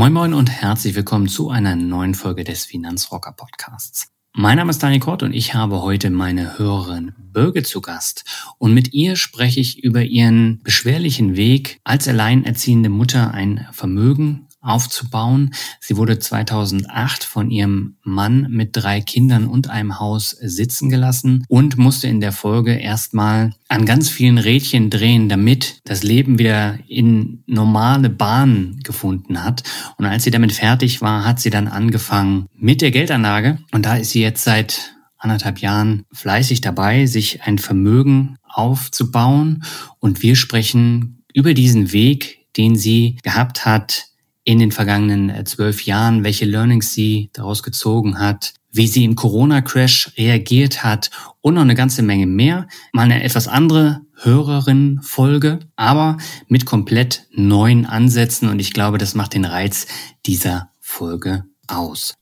Moin Moin und herzlich willkommen zu einer neuen Folge des Finanzrocker Podcasts. Mein Name ist Daniel Kort und ich habe heute meine Hörerin Birgit zu Gast. Und mit ihr spreche ich über ihren beschwerlichen Weg als alleinerziehende Mutter ein Vermögen aufzubauen. Sie wurde 2008 von ihrem Mann mit drei Kindern und einem Haus sitzen gelassen und musste in der Folge erstmal an ganz vielen Rädchen drehen, damit das Leben wieder in normale Bahnen gefunden hat. Und als sie damit fertig war, hat sie dann angefangen mit der Geldanlage. Und da ist sie jetzt seit anderthalb Jahren fleißig dabei, sich ein Vermögen aufzubauen. Und wir sprechen über diesen Weg, den sie gehabt hat, in den vergangenen äh, zwölf Jahren, welche Learnings sie daraus gezogen hat, wie sie im Corona-Crash reagiert hat und noch eine ganze Menge mehr. Mal eine etwas andere Hörerin-Folge, aber mit komplett neuen Ansätzen und ich glaube, das macht den Reiz dieser Folge aus.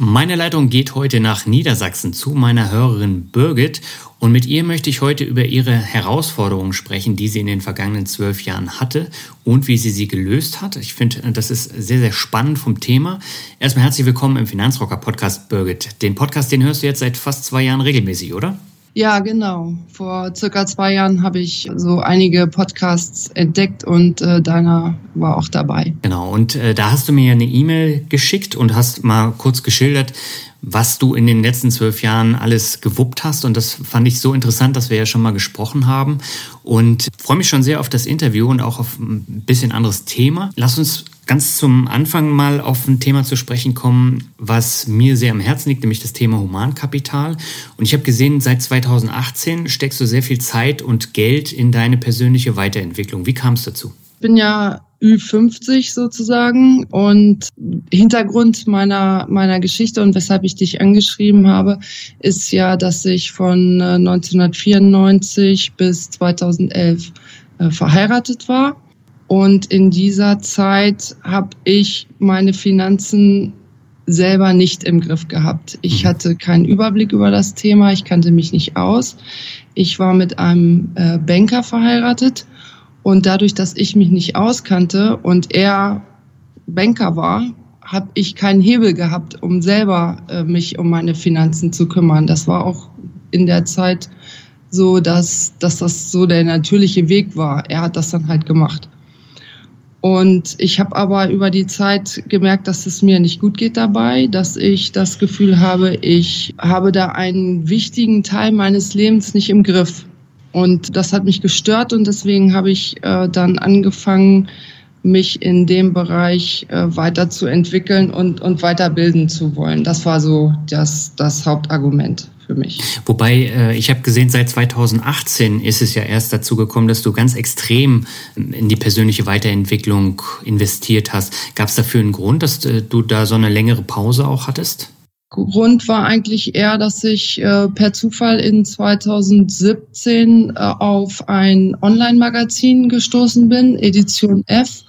Meine Leitung geht heute nach Niedersachsen zu meiner Hörerin Birgit und mit ihr möchte ich heute über ihre Herausforderungen sprechen, die sie in den vergangenen zwölf Jahren hatte und wie sie sie gelöst hat. Ich finde, das ist sehr, sehr spannend vom Thema. Erstmal herzlich willkommen im Finanzrocker Podcast, Birgit. Den Podcast, den hörst du jetzt seit fast zwei Jahren regelmäßig, oder? Ja, genau. Vor circa zwei Jahren habe ich so einige Podcasts entdeckt und äh, deiner war auch dabei. Genau, und äh, da hast du mir eine E-Mail geschickt und hast mal kurz geschildert, was du in den letzten zwölf Jahren alles gewuppt hast. Und das fand ich so interessant, dass wir ja schon mal gesprochen haben. Und freue mich schon sehr auf das Interview und auch auf ein bisschen anderes Thema. Lass uns ganz zum Anfang mal auf ein Thema zu sprechen kommen, was mir sehr am Herzen liegt, nämlich das Thema Humankapital. Und ich habe gesehen, seit 2018 steckst du sehr viel Zeit und Geld in deine persönliche Weiterentwicklung. Wie kam es dazu? Ich bin ja Ü50 sozusagen und Hintergrund meiner, meiner Geschichte und weshalb ich dich angeschrieben habe, ist ja, dass ich von 1994 äh, bis 2011 äh, verheiratet war und in dieser Zeit habe ich meine Finanzen selber nicht im Griff gehabt. Ich mhm. hatte keinen Überblick über das Thema, ich kannte mich nicht aus. Ich war mit einem äh, Banker verheiratet und dadurch, dass ich mich nicht auskannte und er Banker war, habe ich keinen Hebel gehabt, um selber äh, mich um meine Finanzen zu kümmern. Das war auch in der Zeit so, dass, dass das so der natürliche Weg war. Er hat das dann halt gemacht. Und ich habe aber über die Zeit gemerkt, dass es mir nicht gut geht dabei, dass ich das Gefühl habe, ich habe da einen wichtigen Teil meines Lebens nicht im Griff. Und das hat mich gestört und deswegen habe ich äh, dann angefangen, mich in dem Bereich äh, weiterzuentwickeln und, und weiterbilden zu wollen. Das war so das, das Hauptargument für mich. Wobei, äh, ich habe gesehen, seit 2018 ist es ja erst dazu gekommen, dass du ganz extrem in die persönliche Weiterentwicklung investiert hast. Gab es dafür einen Grund, dass äh, du da so eine längere Pause auch hattest? Grund war eigentlich eher, dass ich äh, per Zufall in 2017 äh, auf ein Online-Magazin gestoßen bin, Edition F.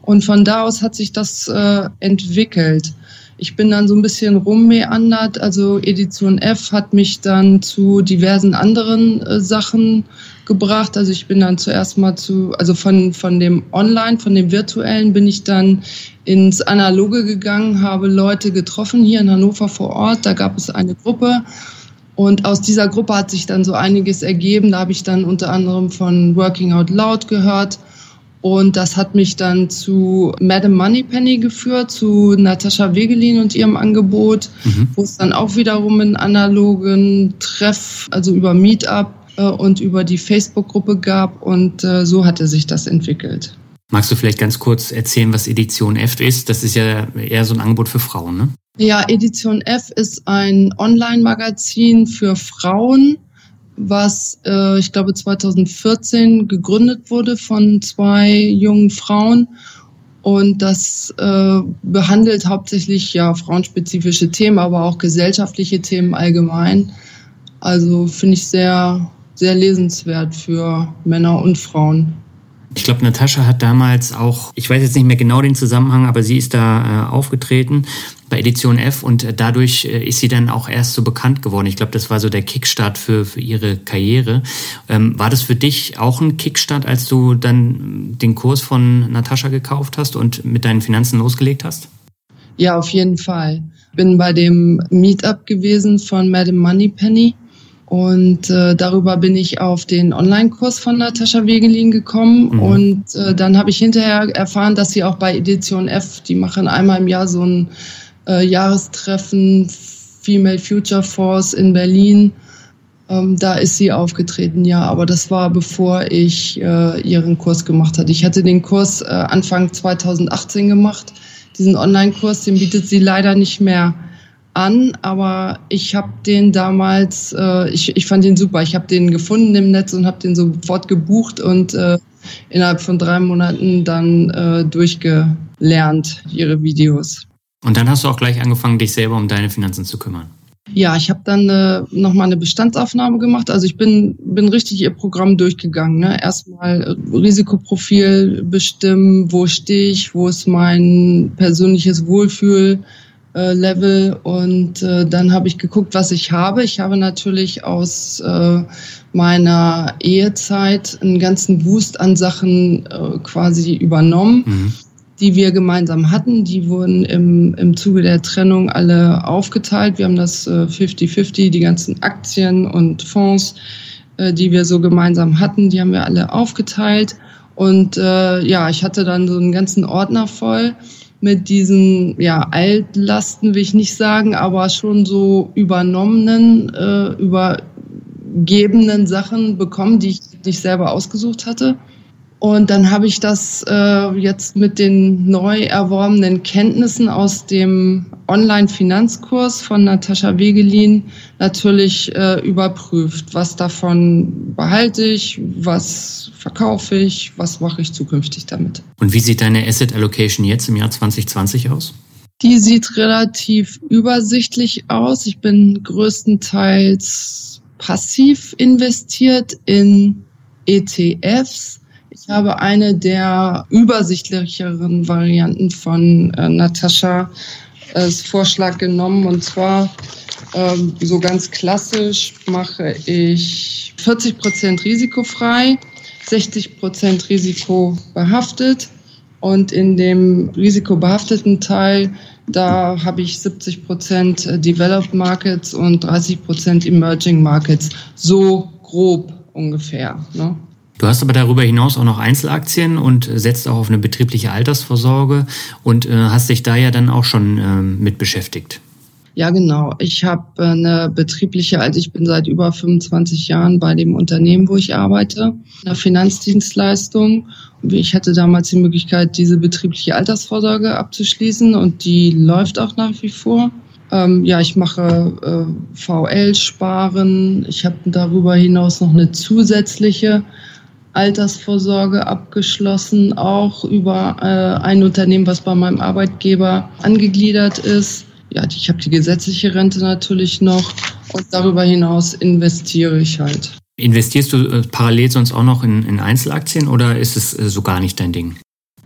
Und von da aus hat sich das äh, entwickelt. Ich bin dann so ein bisschen rummeandert. Also Edition F hat mich dann zu diversen anderen äh, Sachen gebracht. Also ich bin dann zuerst mal zu, also von, von dem Online, von dem Virtuellen bin ich dann ins Analoge gegangen, habe Leute getroffen hier in Hannover vor Ort. Da gab es eine Gruppe. Und aus dieser Gruppe hat sich dann so einiges ergeben. Da habe ich dann unter anderem von Working Out Loud gehört und das hat mich dann zu Madame Moneypenny geführt, zu Natascha Wegelin und ihrem Angebot, mhm. wo es dann auch wiederum einen analogen Treff, also über Meetup, äh, und über die Facebook-Gruppe gab und äh, so hatte sich das entwickelt. Magst du vielleicht ganz kurz erzählen, was Edition F ist? Das ist ja eher so ein Angebot für Frauen, ne? Ja, Edition F ist ein Online-Magazin für Frauen, was äh, ich glaube 2014 gegründet wurde von zwei jungen Frauen und das äh, behandelt hauptsächlich ja frauenspezifische Themen, aber auch gesellschaftliche Themen allgemein. Also finde ich sehr sehr lesenswert für Männer und Frauen. Ich glaube, Natascha hat damals auch, ich weiß jetzt nicht mehr genau den Zusammenhang, aber sie ist da äh, aufgetreten bei Edition F und äh, dadurch äh, ist sie dann auch erst so bekannt geworden. Ich glaube, das war so der Kickstart für, für ihre Karriere. Ähm, war das für dich auch ein Kickstart, als du dann den Kurs von Natascha gekauft hast und mit deinen Finanzen losgelegt hast? Ja, auf jeden Fall. Bin bei dem Meetup gewesen von Madame Moneypenny und äh, darüber bin ich auf den Online-Kurs von Natascha Wegelin gekommen. Mhm. Und äh, dann habe ich hinterher erfahren, dass sie auch bei Edition F, die machen einmal im Jahr so ein äh, Jahrestreffen Female Future Force in Berlin. Ähm, da ist sie aufgetreten, ja. Aber das war bevor ich äh, ihren Kurs gemacht hatte. Ich hatte den Kurs äh, Anfang 2018 gemacht. Diesen Online-Kurs, den bietet sie leider nicht mehr an, aber ich habe den damals, äh, ich, ich fand den super. Ich habe den gefunden im Netz und habe den sofort gebucht und äh, innerhalb von drei Monaten dann äh, durchgelernt, ihre Videos. Und dann hast du auch gleich angefangen, dich selber um deine Finanzen zu kümmern. Ja, ich habe dann äh, nochmal eine Bestandsaufnahme gemacht. Also ich bin, bin richtig ihr Programm durchgegangen. Ne? Erstmal Risikoprofil bestimmen, wo stehe ich, wo ist mein persönliches Wohlfühl, äh, Level und äh, dann habe ich geguckt, was ich habe. Ich habe natürlich aus äh, meiner Ehezeit einen ganzen Wust an Sachen äh, quasi übernommen, mhm. die wir gemeinsam hatten. Die wurden im, im Zuge der Trennung alle aufgeteilt. Wir haben das 50-50, äh, die ganzen Aktien und Fonds, äh, die wir so gemeinsam hatten, die haben wir alle aufgeteilt. Und äh, ja, ich hatte dann so einen ganzen Ordner voll mit diesen ja Altlasten will ich nicht sagen, aber schon so übernommenen, äh, übergebenen Sachen bekommen, die ich nicht selber ausgesucht hatte. Und dann habe ich das äh, jetzt mit den neu erworbenen Kenntnissen aus dem Online-Finanzkurs von Natascha Wegelin natürlich äh, überprüft. Was davon behalte ich, was verkaufe ich, was mache ich zukünftig damit. Und wie sieht deine Asset Allocation jetzt im Jahr 2020 aus? Die sieht relativ übersichtlich aus. Ich bin größtenteils passiv investiert in ETFs ich habe eine der übersichtlicheren Varianten von äh, Natascha als Vorschlag genommen und zwar ähm, so ganz klassisch mache ich 40 Prozent risikofrei, 60 Prozent risikobehaftet und in dem risikobehafteten Teil da habe ich 70 Prozent Developed Markets und 30 Prozent Emerging Markets. So grob ungefähr. Ne? Du hast aber darüber hinaus auch noch Einzelaktien und setzt auch auf eine betriebliche Altersvorsorge und äh, hast dich da ja dann auch schon äh, mit beschäftigt. Ja, genau. Ich habe äh, eine betriebliche, also ich bin seit über 25 Jahren bei dem Unternehmen, wo ich arbeite, einer Finanzdienstleistung. Ich hatte damals die Möglichkeit, diese betriebliche Altersvorsorge abzuschließen und die läuft auch nach wie vor. Ähm, ja, ich mache äh, VL-Sparen. Ich habe darüber hinaus noch eine zusätzliche Altersvorsorge abgeschlossen, auch über äh, ein Unternehmen, was bei meinem Arbeitgeber angegliedert ist. Ja, ich habe die gesetzliche Rente natürlich noch und darüber hinaus investiere ich halt. Investierst du äh, parallel sonst auch noch in, in Einzelaktien oder ist es äh, so gar nicht dein Ding?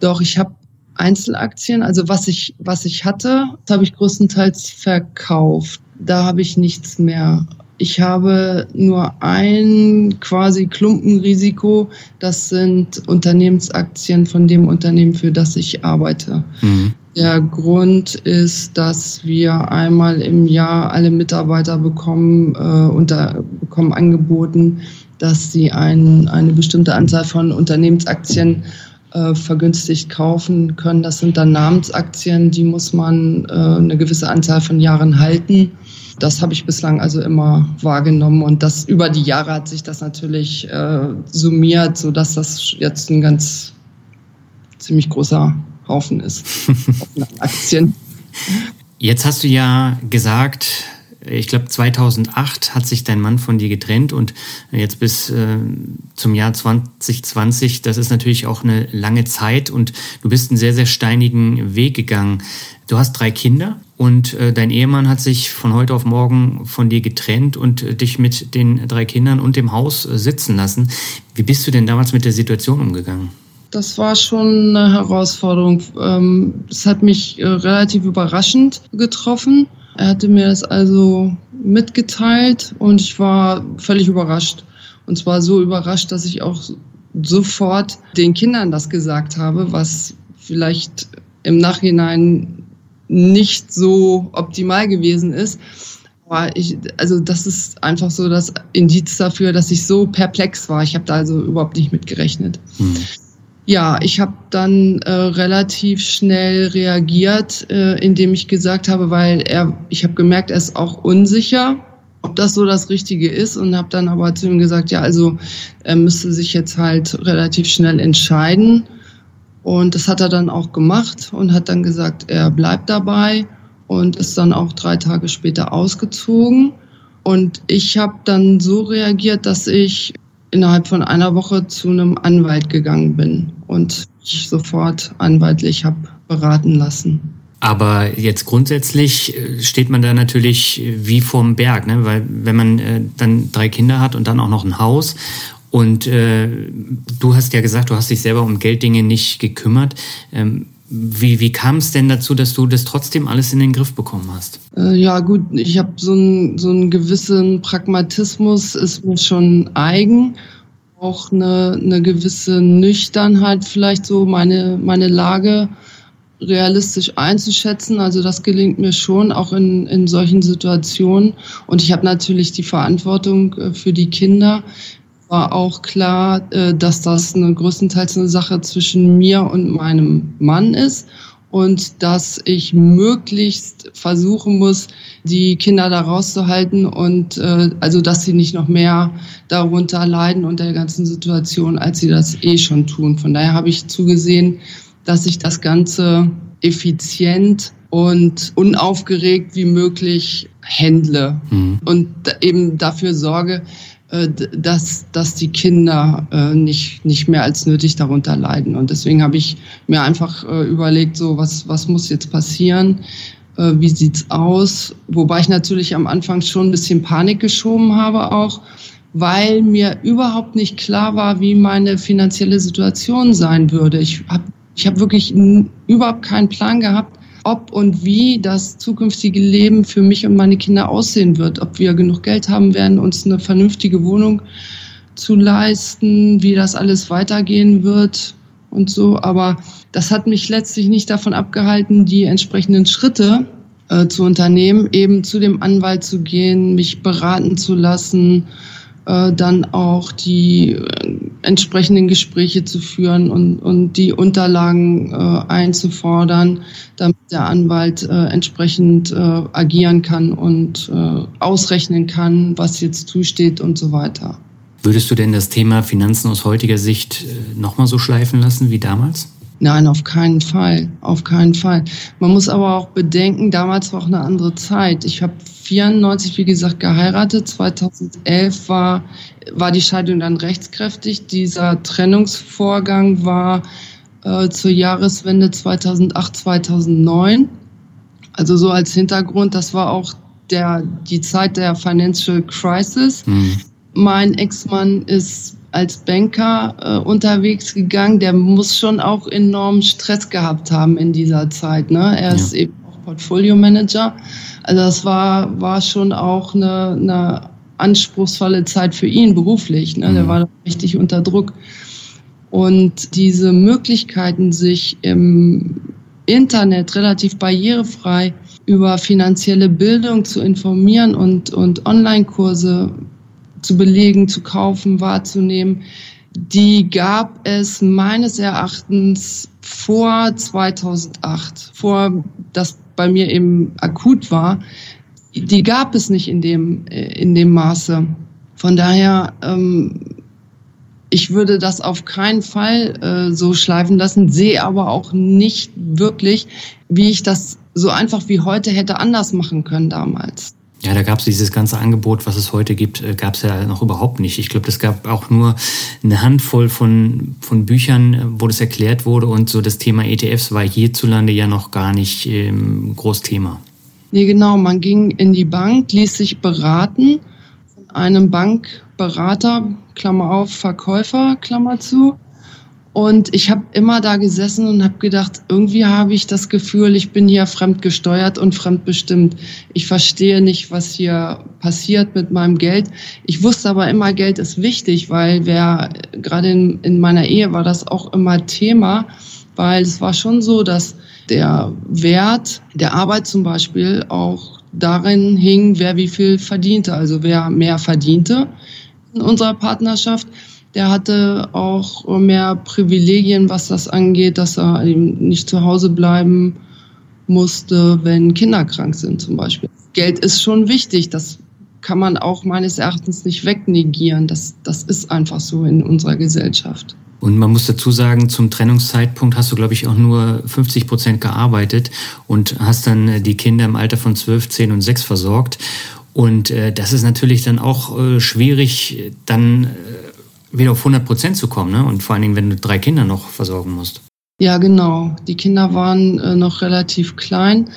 Doch, ich habe Einzelaktien, also was ich, was ich hatte, habe ich größtenteils verkauft. Da habe ich nichts mehr ich habe nur ein quasi Klumpenrisiko. Das sind Unternehmensaktien von dem Unternehmen, für das ich arbeite. Mhm. Der Grund ist, dass wir einmal im Jahr alle Mitarbeiter bekommen, äh, unter, bekommen angeboten, dass sie ein, eine bestimmte Anzahl von Unternehmensaktien äh, vergünstigt kaufen können. Das sind dann Namensaktien, die muss man äh, eine gewisse Anzahl von Jahren halten. Das habe ich bislang also immer wahrgenommen und das über die Jahre hat sich das natürlich äh, summiert, so dass das jetzt ein ganz ziemlich großer Haufen ist Aktien. Jetzt hast du ja gesagt, ich glaube 2008 hat sich dein Mann von dir getrennt und jetzt bis äh, zum Jahr 2020, das ist natürlich auch eine lange Zeit und du bist einen sehr, sehr steinigen Weg gegangen. Du hast drei Kinder und äh, dein Ehemann hat sich von heute auf morgen von dir getrennt und äh, dich mit den drei Kindern und dem Haus äh, sitzen lassen. Wie bist du denn damals mit der Situation umgegangen? Das war schon eine Herausforderung. Ähm, es hat mich äh, relativ überraschend getroffen. Er hatte mir das also mitgeteilt und ich war völlig überrascht. Und zwar so überrascht, dass ich auch sofort den Kindern das gesagt habe, was vielleicht im Nachhinein nicht so optimal gewesen ist. Aber ich, also das ist einfach so das Indiz dafür, dass ich so perplex war. Ich habe da also überhaupt nicht mit gerechnet. Hm. Ja, ich habe dann äh, relativ schnell reagiert, äh, indem ich gesagt habe, weil er, ich habe gemerkt, er ist auch unsicher, ob das so das Richtige ist und habe dann aber zu ihm gesagt, ja, also er müsste sich jetzt halt relativ schnell entscheiden. Und das hat er dann auch gemacht und hat dann gesagt, er bleibt dabei und ist dann auch drei Tage später ausgezogen. Und ich habe dann so reagiert, dass ich innerhalb von einer Woche zu einem Anwalt gegangen bin und ich sofort anwaltlich habe beraten lassen. Aber jetzt grundsätzlich äh, steht man da natürlich wie vorm Berg, ne? weil wenn man äh, dann drei Kinder hat und dann auch noch ein Haus und äh, du hast ja gesagt, du hast dich selber um Gelddinge nicht gekümmert. Ähm, wie, wie kam es denn dazu, dass du das trotzdem alles in den Griff bekommen hast? Äh, ja gut, ich habe so einen so einen gewissen Pragmatismus, ist mir schon eigen. Auch eine, eine gewisse Nüchternheit, vielleicht so meine, meine Lage realistisch einzuschätzen. Also das gelingt mir schon, auch in, in solchen Situationen. Und ich habe natürlich die Verantwortung äh, für die Kinder war auch klar, äh, dass das eine, größtenteils eine Sache zwischen mir und meinem Mann ist und dass ich möglichst versuchen muss, die Kinder da rauszuhalten und äh, also dass sie nicht noch mehr darunter leiden unter der ganzen Situation, als sie das eh schon tun. Von daher habe ich zugesehen, dass ich das Ganze effizient und unaufgeregt wie möglich händle mhm. und eben dafür sorge, dass, dass die Kinder äh, nicht, nicht mehr als nötig darunter leiden. Und deswegen habe ich mir einfach äh, überlegt, so was, was muss jetzt passieren? Äh, wie sieht's aus? Wobei ich natürlich am Anfang schon ein bisschen Panik geschoben habe auch, weil mir überhaupt nicht klar war, wie meine finanzielle Situation sein würde. Ich habe ich hab wirklich überhaupt keinen Plan gehabt, ob und wie das zukünftige Leben für mich und meine Kinder aussehen wird, ob wir genug Geld haben werden, uns eine vernünftige Wohnung zu leisten, wie das alles weitergehen wird und so. Aber das hat mich letztlich nicht davon abgehalten, die entsprechenden Schritte äh, zu unternehmen, eben zu dem Anwalt zu gehen, mich beraten zu lassen, äh, dann auch die äh, entsprechenden Gespräche zu führen und, und die Unterlagen äh, einzufordern, damit der Anwalt äh, entsprechend äh, agieren kann und äh, ausrechnen kann, was jetzt zusteht und so weiter. Würdest du denn das Thema Finanzen aus heutiger Sicht äh, nochmal so schleifen lassen wie damals? Nein, auf keinen Fall, auf keinen Fall. Man muss aber auch bedenken, damals war auch eine andere Zeit. Ich habe 94, wie gesagt, geheiratet. 2011 war, war die Scheidung dann rechtskräftig. Dieser Trennungsvorgang war äh, zur Jahreswende 2008, 2009. Also so als Hintergrund, das war auch der, die Zeit der Financial Crisis. Mhm. Mein Ex-Mann ist als Banker äh, unterwegs gegangen. Der muss schon auch enormen Stress gehabt haben in dieser Zeit. Ne? Er ja. ist eben auch Portfolio Manager. Also das war, war schon auch eine, eine anspruchsvolle Zeit für ihn beruflich. Ne? Mhm. Der war richtig unter Druck. Und diese Möglichkeiten, sich im Internet relativ barrierefrei über finanzielle Bildung zu informieren und, und Online-Kurse zu belegen, zu kaufen, wahrzunehmen, die gab es meines Erachtens vor 2008, vor das bei mir eben akut war. die gab es nicht in dem, in dem Maße. Von daher, ähm, ich würde das auf keinen Fall äh, so schleifen lassen, sehe aber auch nicht wirklich, wie ich das so einfach wie heute hätte anders machen können damals. Ja, da gab es dieses ganze Angebot, was es heute gibt, äh, gab es ja noch überhaupt nicht. Ich glaube, es gab auch nur eine Handvoll von, von Büchern, äh, wo das erklärt wurde und so das Thema ETFs war hierzulande ja noch gar nicht ähm, groß Thema. Nee, genau. Man ging in die Bank, ließ sich beraten von einem Bankberater, Klammer auf, Verkäufer, Klammer zu. Und ich habe immer da gesessen und habe gedacht, irgendwie habe ich das Gefühl, ich bin hier fremdgesteuert und fremdbestimmt. Ich verstehe nicht, was hier passiert mit meinem Geld. Ich wusste aber immer, Geld ist wichtig, weil wer gerade in, in meiner Ehe war das auch immer Thema, weil es war schon so, dass der Wert der Arbeit zum Beispiel auch darin hing, wer wie viel verdiente. Also wer mehr verdiente in unserer Partnerschaft, der hatte auch mehr Privilegien, was das angeht, dass er eben nicht zu Hause bleiben musste, wenn Kinder krank sind zum Beispiel. Geld ist schon wichtig, das kann man auch meines Erachtens nicht wegnegieren. Das, das ist einfach so in unserer Gesellschaft. Und man muss dazu sagen, zum Trennungszeitpunkt hast du, glaube ich, auch nur 50 Prozent gearbeitet und hast dann die Kinder im Alter von 12, 10 und 6 versorgt. Und äh, das ist natürlich dann auch äh, schwierig, dann äh, wieder auf 100 Prozent zu kommen. Ne? Und vor allen Dingen, wenn du drei Kinder noch versorgen musst. Ja, genau. Die Kinder waren äh, noch relativ klein,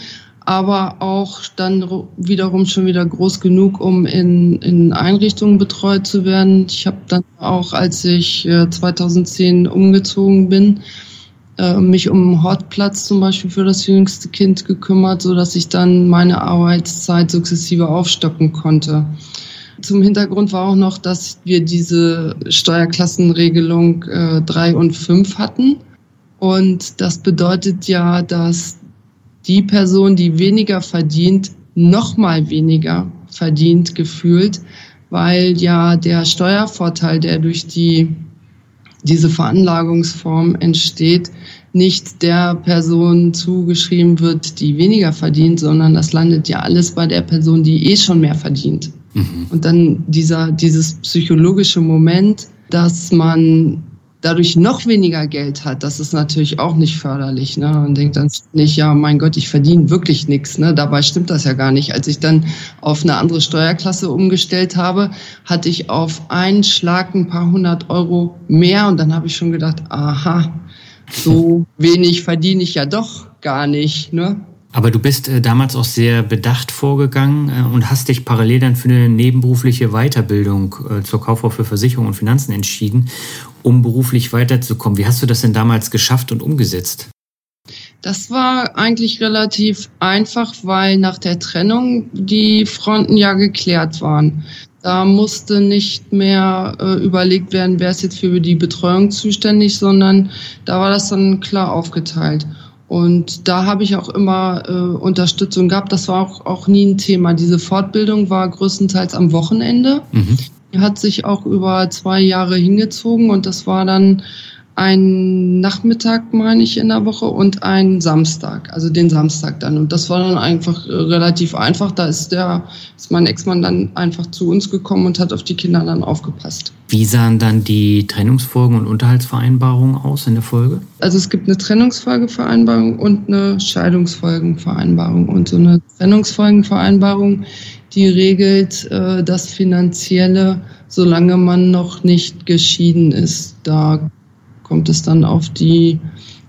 aber auch dann wiederum schon wieder groß genug, um in, in Einrichtungen betreut zu werden. Ich habe dann auch, als ich äh, 2010 umgezogen bin, äh, mich um Hortplatz zum Beispiel für das jüngste Kind gekümmert, so dass ich dann meine Arbeitszeit sukzessive aufstocken konnte. Zum Hintergrund war auch noch, dass wir diese Steuerklassenregelung äh, 3 und 5 hatten. Und das bedeutet ja, dass die Person, die weniger verdient, noch mal weniger verdient gefühlt, weil ja der Steuervorteil, der durch die, diese Veranlagungsform entsteht, nicht der Person zugeschrieben wird, die weniger verdient, sondern das landet ja alles bei der Person, die eh schon mehr verdient. Mhm. Und dann dieser, dieses psychologische Moment, dass man dadurch noch weniger Geld hat, das ist natürlich auch nicht förderlich. Ne? Man denkt dann nicht, ja, mein Gott, ich verdiene wirklich nichts. Ne? Dabei stimmt das ja gar nicht. Als ich dann auf eine andere Steuerklasse umgestellt habe, hatte ich auf einen Schlag ein paar hundert Euro mehr und dann habe ich schon gedacht, aha, so wenig verdiene ich ja doch gar nicht. Ne? Aber du bist äh, damals auch sehr bedacht vorgegangen äh, und hast dich parallel dann für eine nebenberufliche Weiterbildung äh, zur Kauffrau für Versicherung und Finanzen entschieden, um beruflich weiterzukommen. Wie hast du das denn damals geschafft und umgesetzt? Das war eigentlich relativ einfach, weil nach der Trennung die Fronten ja geklärt waren. Da musste nicht mehr äh, überlegt werden, wer ist jetzt für die Betreuung zuständig, sondern da war das dann klar aufgeteilt. Und da habe ich auch immer äh, Unterstützung gehabt. Das war auch, auch nie ein Thema. Diese Fortbildung war größtenteils am Wochenende. Mhm. Die hat sich auch über zwei Jahre hingezogen und das war dann ein Nachmittag, meine ich, in der Woche und ein Samstag, also den Samstag dann. Und das war dann einfach äh, relativ einfach. Da ist der, ist mein Ex-Mann dann einfach zu uns gekommen und hat auf die Kinder dann aufgepasst. Wie sahen dann die Trennungsfolgen und Unterhaltsvereinbarungen aus in der Folge? Also es gibt eine Trennungsfolgevereinbarung und eine Scheidungsfolgenvereinbarung. Und so eine Trennungsfolgenvereinbarung, die regelt äh, das Finanzielle, solange man noch nicht geschieden ist. Da kommt es dann auf die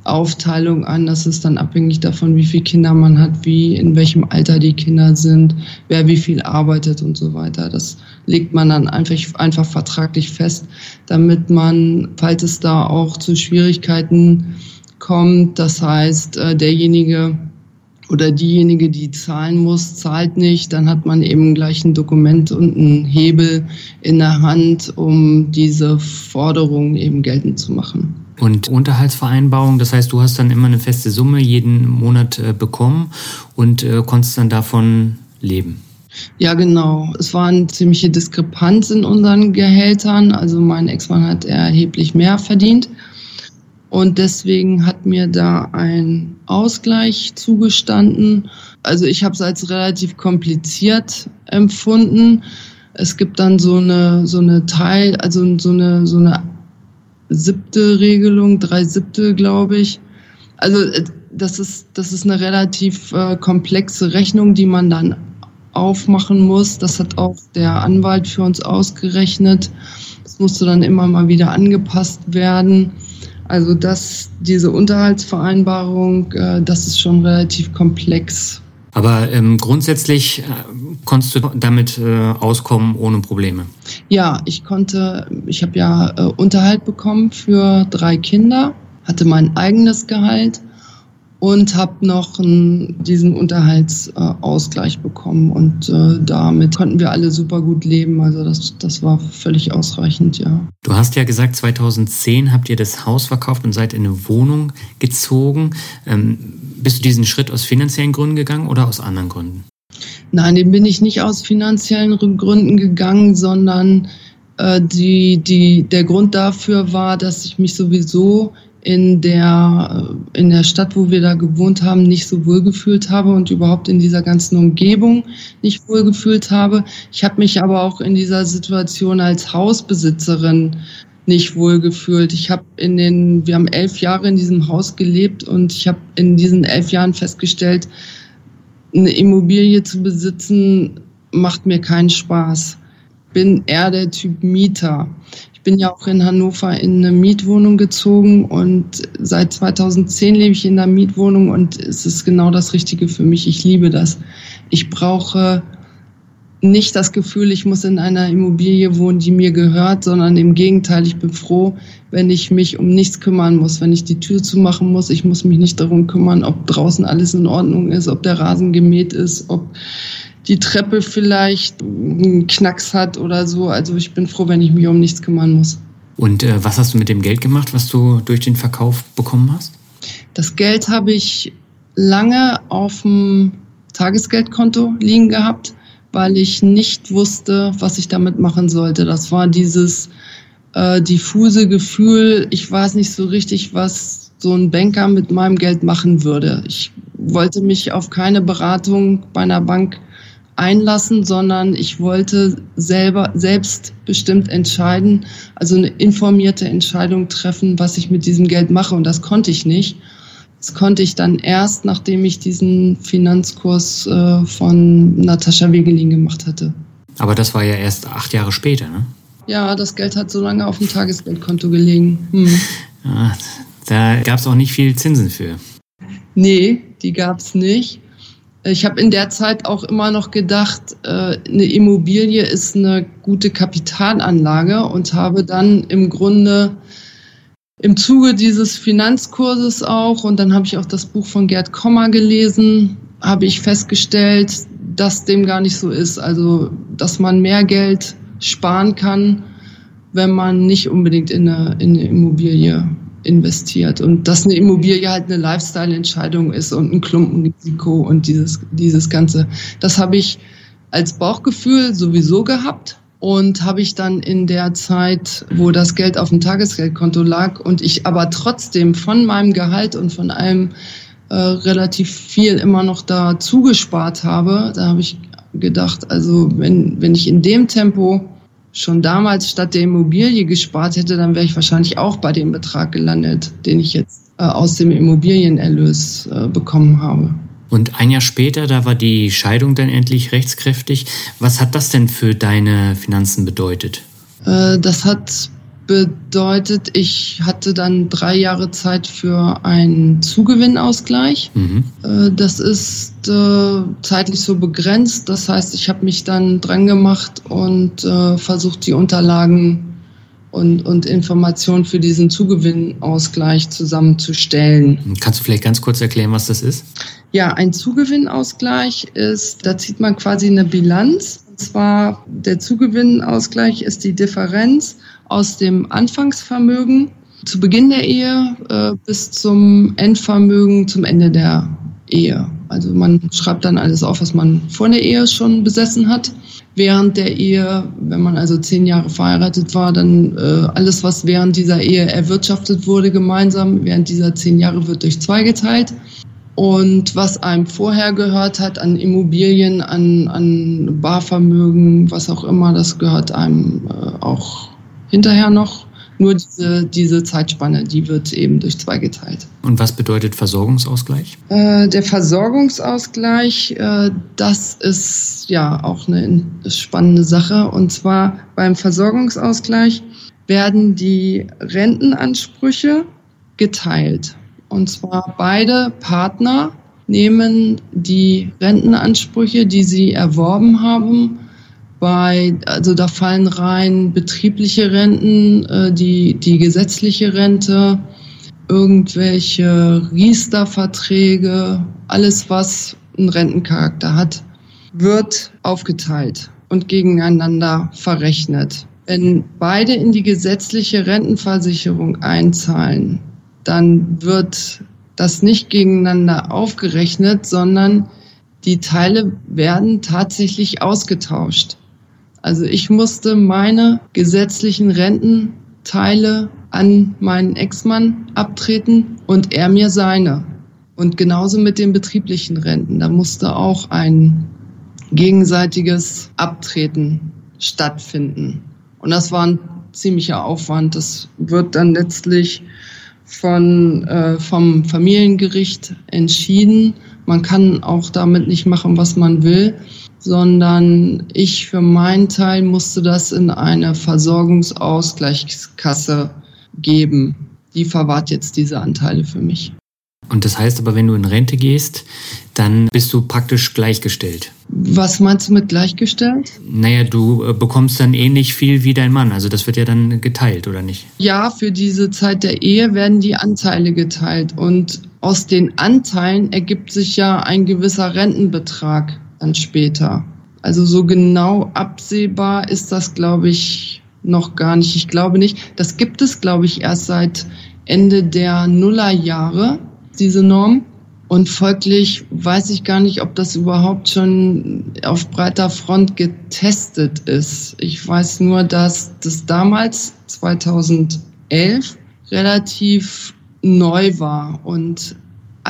Aufteilung an. Das ist dann abhängig davon, wie viele Kinder man hat, wie, in welchem Alter die Kinder sind, wer wie viel arbeitet und so weiter. Das legt man dann einfach, einfach vertraglich fest, damit man, falls es da auch zu Schwierigkeiten kommt, das heißt, äh, derjenige, oder diejenige, die zahlen muss, zahlt nicht, dann hat man eben gleich ein Dokument und einen Hebel in der Hand, um diese Forderung eben geltend zu machen. Und Unterhaltsvereinbarung, das heißt, du hast dann immer eine feste Summe jeden Monat äh, bekommen und äh, konntest dann davon leben. Ja, genau. Es war eine ziemliche Diskrepanz in unseren Gehältern. Also mein Ex-Mann hat erheblich mehr verdient Und deswegen hat mir da ein Ausgleich zugestanden. Also ich habe es als relativ kompliziert empfunden. Es gibt dann so eine, so eine Teil, also so eine, so eine siebte Regelung, drei siebte, glaube ich. Also äh, das ist, das ist eine relativ äh, komplexe Rechnung, die man dann aufmachen muss. Das hat auch der Anwalt für uns ausgerechnet. Das musste dann immer mal wieder angepasst werden. Also das, diese Unterhaltsvereinbarung, äh, das ist schon relativ komplex. Aber ähm, grundsätzlich äh, konntest du damit äh, auskommen ohne Probleme? Ja, ich konnte, ich habe ja äh, Unterhalt bekommen für drei Kinder, hatte mein eigenes Gehalt und habe noch einen, diesen Unterhaltsausgleich bekommen. Und äh, damit konnten wir alle super gut leben. Also das, das war völlig ausreichend, ja. Du hast ja gesagt, 2010 habt ihr das Haus verkauft und seid in eine Wohnung gezogen. Ähm, bist du diesen Schritt aus finanziellen Gründen gegangen oder aus anderen Gründen? Nein, den bin ich nicht aus finanziellen Gründen gegangen, sondern äh, die, die, der Grund dafür war, dass ich mich sowieso in der, in der Stadt, wo wir da gewohnt haben, nicht so wohl gefühlt habe und überhaupt in dieser ganzen Umgebung nicht wohl gefühlt habe. Ich habe mich aber auch in dieser Situation als Hausbesitzerin nicht wohl gefühlt. Ich habe in den, wir haben elf Jahre in diesem Haus gelebt und ich habe in diesen elf Jahren festgestellt, eine Immobilie zu besitzen macht mir keinen Spaß. Bin eher der Typ Mieter. Ich bin ja auch in Hannover in eine Mietwohnung gezogen und seit 2010 lebe ich in einer Mietwohnung und es ist genau das Richtige für mich. Ich liebe das. Ich brauche nicht das Gefühl, ich muss in einer Immobilie wohnen, die mir gehört, sondern im Gegenteil, ich bin froh, wenn ich mich um nichts kümmern muss, wenn ich die Tür zumachen muss. Ich muss mich nicht darum kümmern, ob draußen alles in Ordnung ist, ob der Rasen gemäht ist, ob die Treppe vielleicht einen Knacks hat oder so. Also ich bin froh, wenn ich mich um nichts kümmern muss. Und äh, was hast du mit dem Geld gemacht, was du durch den Verkauf bekommen hast? Das Geld habe ich lange auf dem Tagesgeldkonto liegen gehabt, weil ich nicht wusste, was ich damit machen sollte. Das war dieses äh, diffuse Gefühl, ich weiß nicht so richtig, was so ein Banker mit meinem Geld machen würde. Ich wollte mich auf keine Beratung bei einer Bank einlassen, sondern ich wollte selber selbstbestimmt entscheiden, also eine informierte Entscheidung treffen, was ich mit diesem Geld mache. Und das konnte ich nicht. Das konnte ich dann erst, nachdem ich diesen Finanzkurs äh, von Natascha Wegelin gemacht hatte. Aber das war ja erst acht Jahre später, ne? Ja, das Geld hat so lange auf dem Tagesgeldkonto gelegen. Hm. Ja, da gab es auch nicht viel Zinsen für. Nee, die gab es nicht. Ich habe in der Zeit auch immer noch gedacht, äh, eine Immobilie ist eine gute Kapitalanlage und habe dann im Grunde im Zuge dieses Finanzkurses auch, und dann habe ich auch das Buch von Gerd Kommer gelesen, habe ich festgestellt, dass dem gar nicht so ist. Also, dass man mehr Geld sparen kann, wenn man nicht unbedingt in eine, in eine Immobilie investiert und dass eine Immobilie halt eine Lifestyle-Entscheidung ist und ein Klumpenrisiko und dieses, dieses Ganze. Das habe ich als Bauchgefühl sowieso gehabt und habe ich dann in der Zeit, wo das Geld auf dem Tagesgeldkonto lag und ich aber trotzdem von meinem Gehalt und von allem äh, relativ viel immer noch da zugespart habe, da habe ich gedacht, also wenn, wenn ich in dem Tempo schon damals statt der Immobilie gespart hätte, dann wäre ich wahrscheinlich auch bei dem Betrag gelandet, den ich jetzt äh, aus dem Immobilienerlös äh, bekommen habe. Und ein Jahr später, da war die Scheidung dann endlich rechtskräftig. Was hat das denn für deine Finanzen bedeutet? Äh, das hat bedeutet, ich hatte dann drei Jahre Zeit für einen Zugewinnausgleich. Mhm. Äh, das ist äh, zeitlich so begrenzt. Das heißt, ich habe mich dann dran gemacht und äh, versucht, die Unterlagen und, und Informationen für diesen Zugewinnausgleich zusammenzustellen. Kannst du vielleicht ganz kurz erklären, was das ist? Ja, ein Zugewinnausgleich ist, da zieht man quasi eine Bilanz. Und zwar der Zugewinnausgleich ist die Differenz aus dem Anfangsvermögen zu Beginn der Ehe äh, bis zum Endvermögen zum Ende der Ehe. Also man schreibt dann alles auf, was man vor der Ehe schon besessen hat. Während der Ehe, wenn man also zehn Jahre verheiratet war, dann äh, alles, was während dieser Ehe erwirtschaftet wurde, gemeinsam, während dieser zehn Jahre wird durch zwei geteilt. Und was einem vorher gehört hat an Immobilien, an, an Barvermögen, was auch immer, das gehört einem äh, auch hinterher noch. Nur diese, diese Zeitspanne, die wird eben durch zwei geteilt. Und was bedeutet Versorgungsausgleich? Äh, der Versorgungsausgleich, äh, das ist ja auch eine spannende Sache. Und zwar beim Versorgungsausgleich werden die Rentenansprüche geteilt. Und zwar beide Partner nehmen die Rentenansprüche, die sie erworben haben, bei, also da fallen rein betriebliche Renten, äh, die, die gesetzliche Rente, irgendwelche Riester-Verträge, alles, was einen Rentencharakter hat, wird aufgeteilt und gegeneinander verrechnet. Wenn beide in die gesetzliche Rentenversicherung einzahlen, dann wird das nicht gegeneinander aufgerechnet, sondern die Teile werden tatsächlich ausgetauscht. Also ich musste meine gesetzlichen Rententeile an meinen Ex-Mann abtreten und er mir seine. Und genauso mit den betrieblichen Renten. Da musste auch ein gegenseitiges Abtreten stattfinden. Und das war ein ziemlicher Aufwand. Das wird dann letztlich von, äh, vom Familiengericht entschieden. Man kann auch damit nicht machen, was man will sondern ich für meinen Teil musste das in eine Versorgungsausgleichskasse geben. Die verwahrt jetzt diese Anteile für mich. Und das heißt aber, wenn du in Rente gehst, dann bist du praktisch gleichgestellt. Was meinst du mit gleichgestellt? Naja, du äh, bekommst dann ähnlich viel wie dein Mann. Also das wird ja dann geteilt, oder nicht? Ja, für diese Zeit der Ehe werden die Anteile geteilt. Und aus den Anteilen ergibt sich ja ein gewisser Rentenbetrag dann später. Also so genau absehbar ist das, glaube ich, noch gar nicht. Ich glaube nicht. Das gibt es, glaube ich, erst seit Ende der Nullerjahre, diese Norm. Und folglich weiß ich gar nicht, ob das überhaupt schon auf breiter Front getestet ist. Ich weiß nur, dass das damals, 2011, relativ neu war und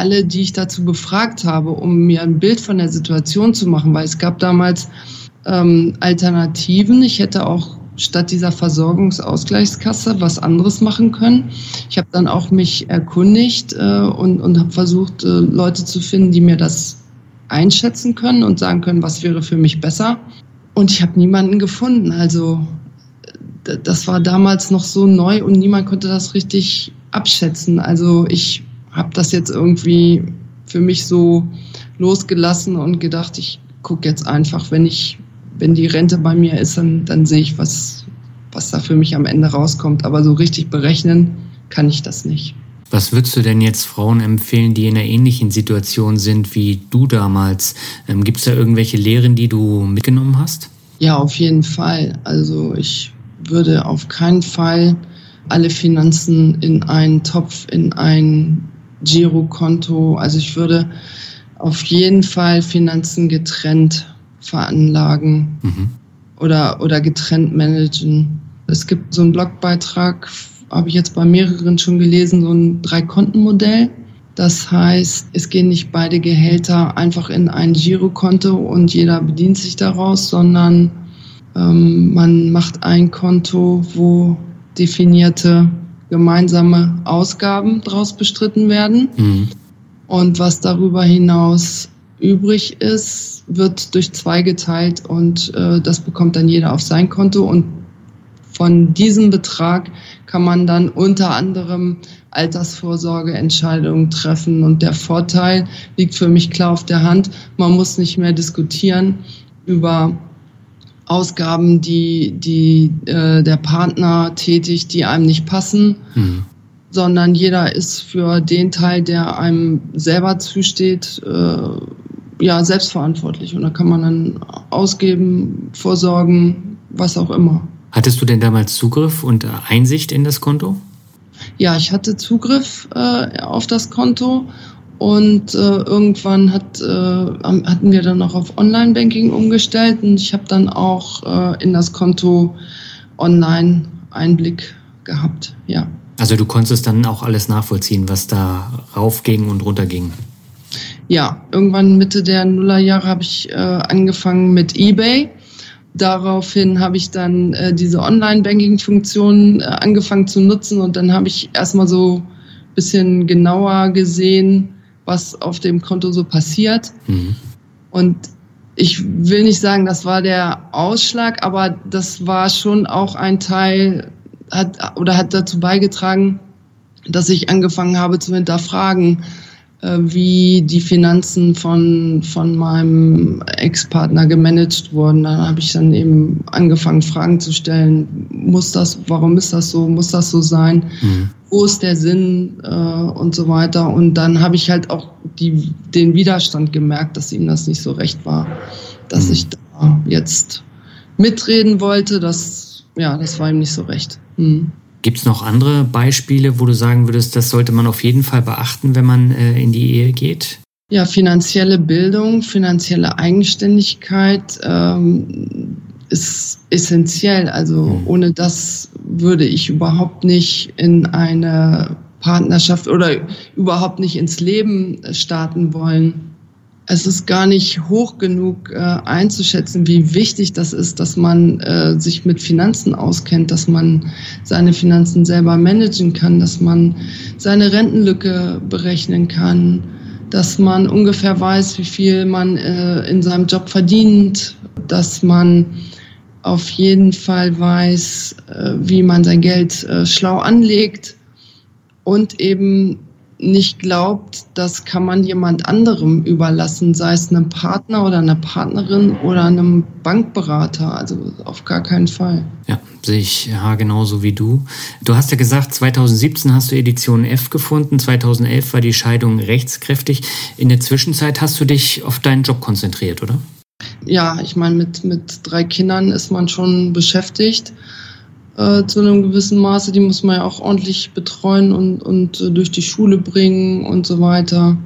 alle, die ich dazu befragt habe, um mir ein Bild von der Situation zu machen, weil es gab damals ähm, Alternativen. Ich hätte auch statt dieser Versorgungsausgleichskasse was anderes machen können. Ich habe dann auch mich erkundigt äh, und, und habe versucht, äh, Leute zu finden, die mir das einschätzen können und sagen können, was wäre für mich besser. Und ich habe niemanden gefunden. Also das war damals noch so neu und niemand konnte das richtig abschätzen. Also ich habe das jetzt irgendwie für mich so losgelassen und gedacht, ich gucke jetzt einfach, wenn ich, wenn die Rente bei mir ist, dann, dann sehe ich, was, was da für mich am Ende rauskommt. Aber so richtig berechnen kann ich das nicht. Was würdest du denn jetzt Frauen empfehlen, die in einer ähnlichen Situation sind wie du damals? Ähm, Gibt es da irgendwelche Lehren, die du mitgenommen hast? Ja, auf jeden Fall. Also ich würde auf keinen Fall alle Finanzen in einen Topf, in ein Girokonto. Also ich würde auf jeden Fall Finanzen getrennt veranlagen mhm. oder, oder getrennt managen. Es gibt so einen Blogbeitrag, habe ich jetzt bei mehreren schon gelesen, so ein Drei-Konten-Modell. Das heißt, es gehen nicht beide Gehälter einfach in ein Girokonto und jeder bedient sich daraus, sondern ähm, man macht ein Konto, wo definierte gemeinsame Ausgaben daraus bestritten werden. Mhm. Und was darüber hinaus übrig ist, wird durch zwei geteilt und äh, das bekommt dann jeder auf sein Konto. Und von diesem Betrag kann man dann unter anderem Altersvorsorgeentscheidungen treffen. Und der Vorteil liegt für mich klar auf der Hand. Man muss nicht mehr diskutieren über Ausgaben, die, die äh, der Partner tätigt, die einem nicht passen, mhm. sondern jeder ist für den Teil, der einem selber zusteht, äh, ja, selbstverantwortlich. Und da kann man dann ausgeben, vorsorgen, was auch immer. Hattest du denn damals Zugriff und Einsicht in das Konto? Ja, ich hatte Zugriff äh, auf das Konto Und äh, irgendwann hat, äh, hatten wir dann auch auf Online-Banking umgestellt und ich habe dann auch äh, in das Konto online Einblick gehabt, ja. Also du konntest dann auch alles nachvollziehen, was da raufging und runter ging. Ja, irgendwann Mitte der Nullerjahre habe ich äh, angefangen mit eBay. Daraufhin habe ich dann äh, diese Online-Banking-Funktion äh, angefangen zu nutzen und dann habe ich erstmal so ein bisschen genauer gesehen, was auf dem Konto so passiert. Mhm. Und ich will nicht sagen, das war der Ausschlag, aber das war schon auch ein Teil hat oder hat dazu beigetragen, dass ich angefangen habe zu hinterfragen, wie die Finanzen von, von meinem Ex-Partner gemanagt wurden. Da habe ich dann eben angefangen, Fragen zu stellen. Muss das, warum ist das so? Muss das so sein? Mhm. Wo ist der Sinn? Äh, und so weiter. Und dann habe ich halt auch die, den Widerstand gemerkt, dass ihm das nicht so recht war, dass mhm. ich da jetzt mitreden wollte. Das, ja, das war ihm nicht so recht. Mhm. Gibt es noch andere Beispiele, wo du sagen würdest, das sollte man auf jeden Fall beachten, wenn man äh, in die Ehe geht? Ja, finanzielle Bildung, finanzielle Eigenständigkeit ähm, ist essentiell. Also mhm. ohne das würde ich überhaupt nicht in eine Partnerschaft oder überhaupt nicht ins Leben starten wollen es ist gar nicht hoch genug äh, einzuschätzen, wie wichtig das ist, dass man äh, sich mit Finanzen auskennt, dass man seine Finanzen selber managen kann, dass man seine Rentenlücke berechnen kann, dass man ungefähr weiß, wie viel man äh, in seinem Job verdient, dass man auf jeden Fall weiß, äh, wie man sein Geld äh, schlau anlegt und eben nicht glaubt, das kann man jemand anderem überlassen, sei es einem Partner oder einer Partnerin oder einem Bankberater. Also auf gar keinen Fall. Ja, sehe ich ja genauso wie du. Du hast ja gesagt, 2017 hast du Edition F gefunden, 2011 war die Scheidung rechtskräftig. In der Zwischenzeit hast du dich auf deinen Job konzentriert, oder? Ja, ich meine, mit, mit drei Kindern ist man schon beschäftigt äh, zu einem gewissen Maße. Die muss man ja auch ordentlich betreuen und, und äh, durch die Schule bringen und so weiter.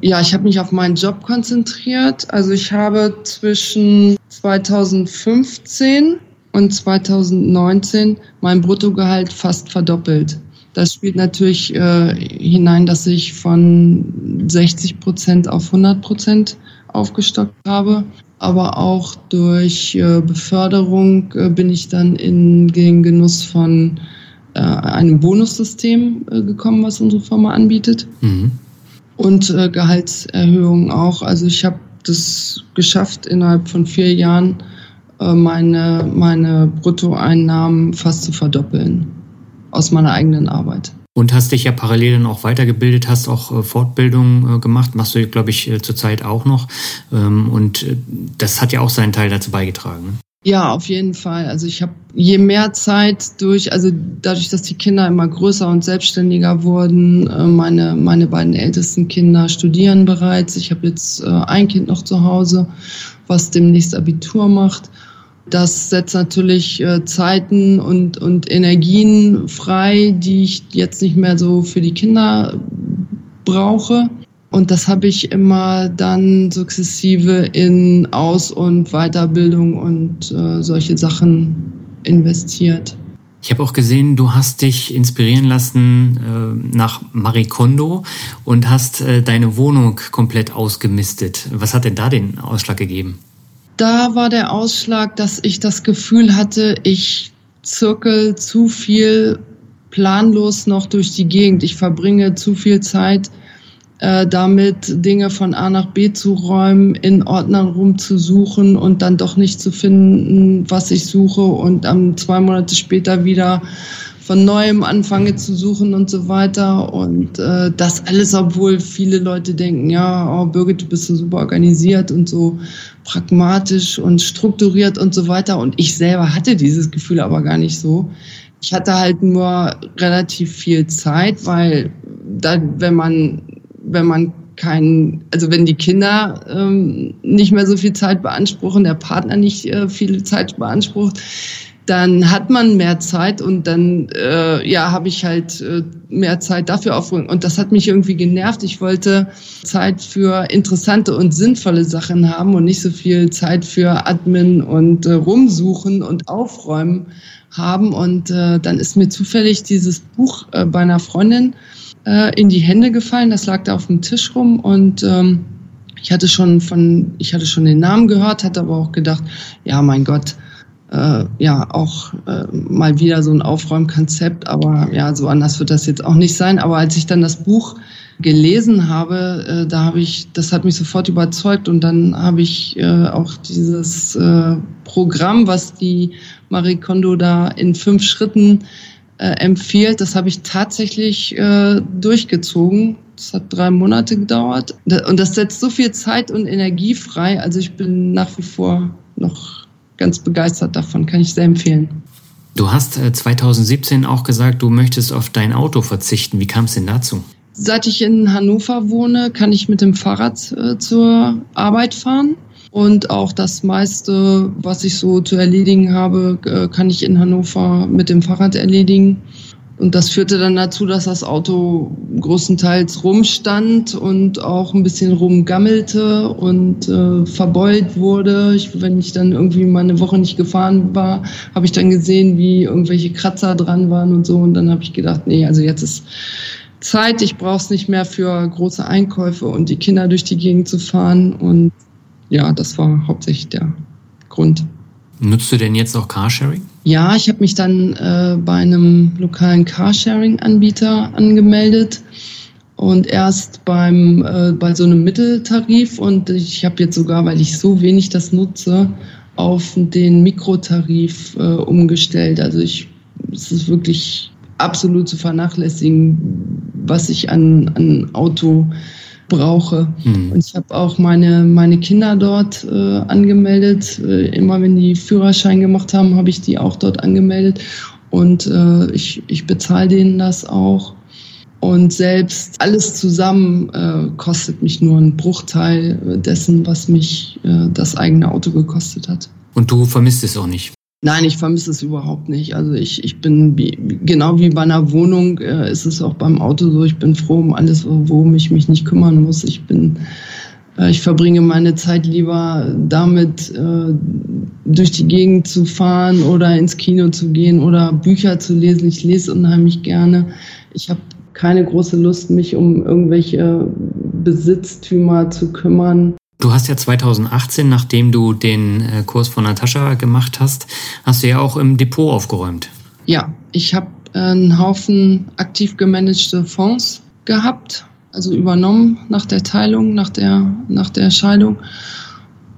Ja, ich habe mich auf meinen Job konzentriert. Also ich habe zwischen 2015 und 2019 mein Bruttogehalt fast verdoppelt. Das spielt natürlich äh, hinein, dass ich von 60 Prozent auf 100 Prozent aufgestockt habe aber auch durch äh, Beförderung äh, bin ich dann in den Genuss von äh, einem Bonussystem gekommen, was unsere Firma anbietet. Mhm. Und Gehaltserhöhungen auch. Also ich habe das geschafft, innerhalb von vier Jahren meine, meine Bruttoeinnahmen fast zu verdoppeln aus meiner eigenen Arbeit. Und hast dich ja parallel dann auch weitergebildet, hast auch äh, Fortbildungen äh, gemacht, machst du, glaube ich, äh, zurzeit auch noch. Ähm, und das hat ja auch seinen Teil dazu beigetragen. Ne? Ja, auf jeden Fall. Also ich habe je mehr Zeit durch, also dadurch, dass die Kinder immer größer und selbstständiger wurden, meine, meine beiden ältesten Kinder studieren bereits. Ich habe jetzt ein Kind noch zu Hause, was demnächst Abitur macht. Das setzt natürlich äh, Zeiten und, und Energien frei, die ich jetzt nicht mehr so für die Kinder brauche. Und das habe ich immer dann sukzessive in Aus- und Weiterbildung und äh, solche Sachen investiert. Ich habe auch gesehen, du hast dich inspirieren lassen äh, nach Marie Kondo und hast äh, deine Wohnung komplett ausgemistet. Was hat denn da den Ausschlag gegeben? Da war der Ausschlag, dass ich das Gefühl hatte, ich zirkel zu viel planlos noch durch die Gegend. Ich verbringe zu viel Zeit äh, damit, Dinge von A nach B zu räumen, in Ordnern rumzusuchen und dann doch nicht zu finden, was ich suche und ähm, zwei Monate später wieder von neuem anfange zu suchen und so weiter. Und äh, das alles, obwohl viele Leute denken, ja, oh Birgit, du bist so super organisiert und so pragmatisch und strukturiert und so weiter. Und ich selber hatte dieses Gefühl aber gar nicht so. Ich hatte halt nur relativ viel Zeit, weil da, wenn man, wenn man kein, also wenn die Kinder ähm, nicht mehr so viel Zeit beanspruchen, der Partner nicht äh, viel Zeit beansprucht, dann hat man mehr Zeit und dann äh, ja habe ich halt äh, mehr Zeit dafür aufbringen und das hat mich irgendwie genervt. Ich wollte Zeit für interessante und sinnvolle Sachen haben und nicht so viel Zeit für Admin und äh, rumsuchen und aufräumen haben und äh, dann ist mir zufällig dieses Buch äh, bei einer Freundin äh, in die Hände gefallen. Das lag da auf dem Tisch rum und ähm, ich hatte schon von ich hatte schon den Namen gehört, hatte aber auch gedacht, ja mein Gott äh, ja auch äh, mal wieder so ein Aufräumkonzept, aber ja, so anders wird das jetzt auch nicht sein. Aber als ich dann das Buch gelesen habe, äh, da habe ich, das hat mich sofort überzeugt und dann habe ich äh, auch dieses äh, Programm, was die Marie Kondo da in fünf Schritten äh, empfiehlt, das habe ich tatsächlich durchgezogen. Das hat drei Monate gedauert und das setzt so viel Zeit und Energie frei. Also ich bin nach wie vor noch ganz begeistert davon, kann ich sehr empfehlen. Du hast 2017 äh, auch gesagt, du möchtest auf dein Auto verzichten. Wie kam es denn dazu? Seit ich in Hannover wohne, kann ich mit dem Fahrrad äh, zur Arbeit fahren. Und auch das meiste, was ich so zu erledigen habe, äh, kann ich in Hannover mit dem Fahrrad erledigen. Und das führte dann dazu, dass das Auto größtenteils rumstand und auch ein bisschen rumgammelte und äh, verbeult wurde. Ich, wenn ich dann irgendwie mal eine Woche nicht gefahren war, habe ich dann gesehen, wie irgendwelche Kratzer dran waren und so. Und dann habe ich gedacht, nee, also jetzt ist Zeit, ich brauche es nicht mehr für große Einkäufe und die Kinder durch die Gegend zu fahren. Und ja, das war hauptsächlich der Grund. Nutzt du denn jetzt auch Carsharing? Ja, ich habe mich dann äh, bei einem lokalen Carsharing-Anbieter angemeldet und erst beim äh, bei so einem Mitteltarif und ich habe jetzt sogar, weil ich so wenig das nutze, auf den Mikrotarif äh, umgestellt. Also ich es ist wirklich absolut zu vernachlässigen, was ich an, an Auto brauche. Mhm. Und ich habe auch meine, meine Kinder dort äh, angemeldet. Äh, immer wenn die Führerschein gemacht haben, habe ich die auch dort angemeldet. Und äh, ich, ich bezahle denen das auch. Und selbst alles zusammen äh, kostet mich nur einen Bruchteil dessen, was mich äh, das eigene Auto gekostet hat. Und du vermisst es auch nicht? Nein, ich vermisse es überhaupt nicht. Also ich, ich bin wie, genau wie bei einer Wohnung äh, ist es auch beim Auto so. Ich bin froh um alles, worum ich mich nicht kümmern muss. Ich bin, äh, ich verbringe meine Zeit lieber damit, äh, durch die Gegend zu fahren oder ins Kino zu gehen oder Bücher zu lesen. Ich lese unheimlich gerne. Ich habe keine große Lust, mich um irgendwelche Besitztümer zu kümmern. Du hast ja 2018, nachdem du den äh, Kurs von Natascha gemacht hast, hast du ja auch im Depot aufgeräumt. Ja, ich habe einen Haufen aktiv gemanagte Fonds gehabt, also übernommen nach der Teilung, nach der, nach der Scheidung.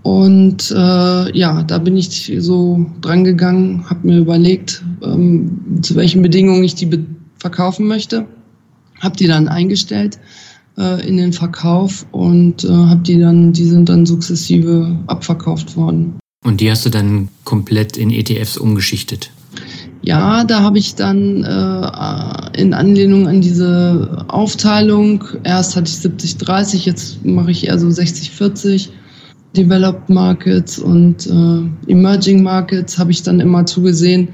Und äh, ja, da bin ich so dran gegangen, habe mir überlegt, ähm, zu welchen Bedingungen ich die verkaufen möchte, habe die dann eingestellt äh, in den Verkauf und äh, habe die dann, die sind dann sukzessive abverkauft worden. Und die hast du dann komplett in ETFs umgeschichtet? Ja, da habe ich dann äh, in Anlehnung an diese Aufteilung, erst hatte ich 70-30, jetzt mache ich eher so 60-40. Developed Markets und äh, Emerging Markets habe ich dann immer zugesehen,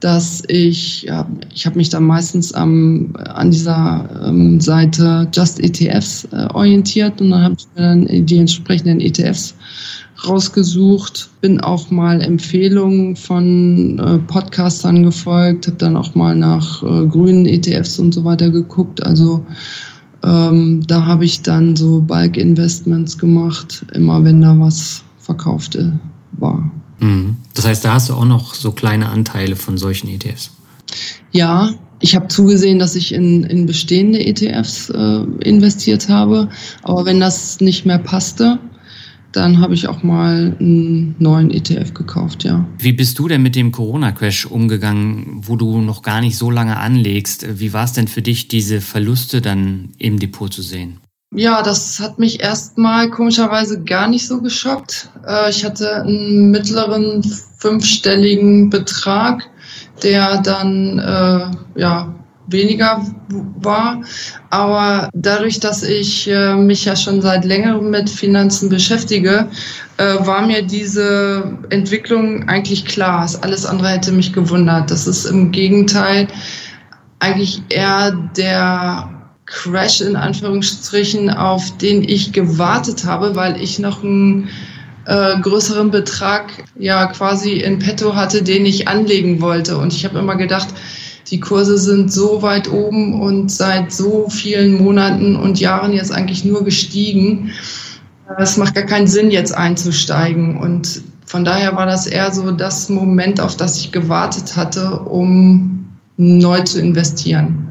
dass ich, ja, ich habe mich dann meistens am, an dieser ähm, Seite Just ETFs äh, orientiert und dann habe ich mir dann die entsprechenden ETFs rausgesucht, bin auch mal Empfehlungen von äh, Podcastern gefolgt, habe dann auch mal nach äh, grünen ETFs und so weiter geguckt. Also ähm, da habe ich dann so Bulk Investments gemacht, immer wenn da was verkaufte war. Mhm. Das heißt, da hast du auch noch so kleine Anteile von solchen ETFs. Ja, ich habe zugesehen, dass ich in, in bestehende ETFs äh, investiert habe. Aber wenn das nicht mehr passte, dann habe ich auch mal einen neuen ETF gekauft, ja. Wie bist du denn mit dem Corona-Crash umgegangen, wo du noch gar nicht so lange anlegst? Wie war es denn für dich, diese Verluste dann im Depot zu sehen? Ja, das hat mich erstmal komischerweise gar nicht so geschockt. Äh, ich hatte einen mittleren fünfstelligen Betrag, der dann äh, ja weniger war. Aber dadurch, dass ich äh, mich ja schon seit längerem mit Finanzen beschäftige, äh, war mir diese Entwicklung eigentlich klar. Alles andere hätte mich gewundert. Das ist im Gegenteil eigentlich eher der Crash in Anführungsstrichen, auf den ich gewartet habe, weil ich noch einen äh, größeren Betrag ja quasi in petto hatte, den ich anlegen wollte. Und ich habe immer gedacht, die Kurse sind so weit oben und seit so vielen Monaten und Jahren jetzt eigentlich nur gestiegen. Es macht gar keinen Sinn, jetzt einzusteigen. Und von daher war das eher so das Moment, auf das ich gewartet hatte, um neu zu investieren.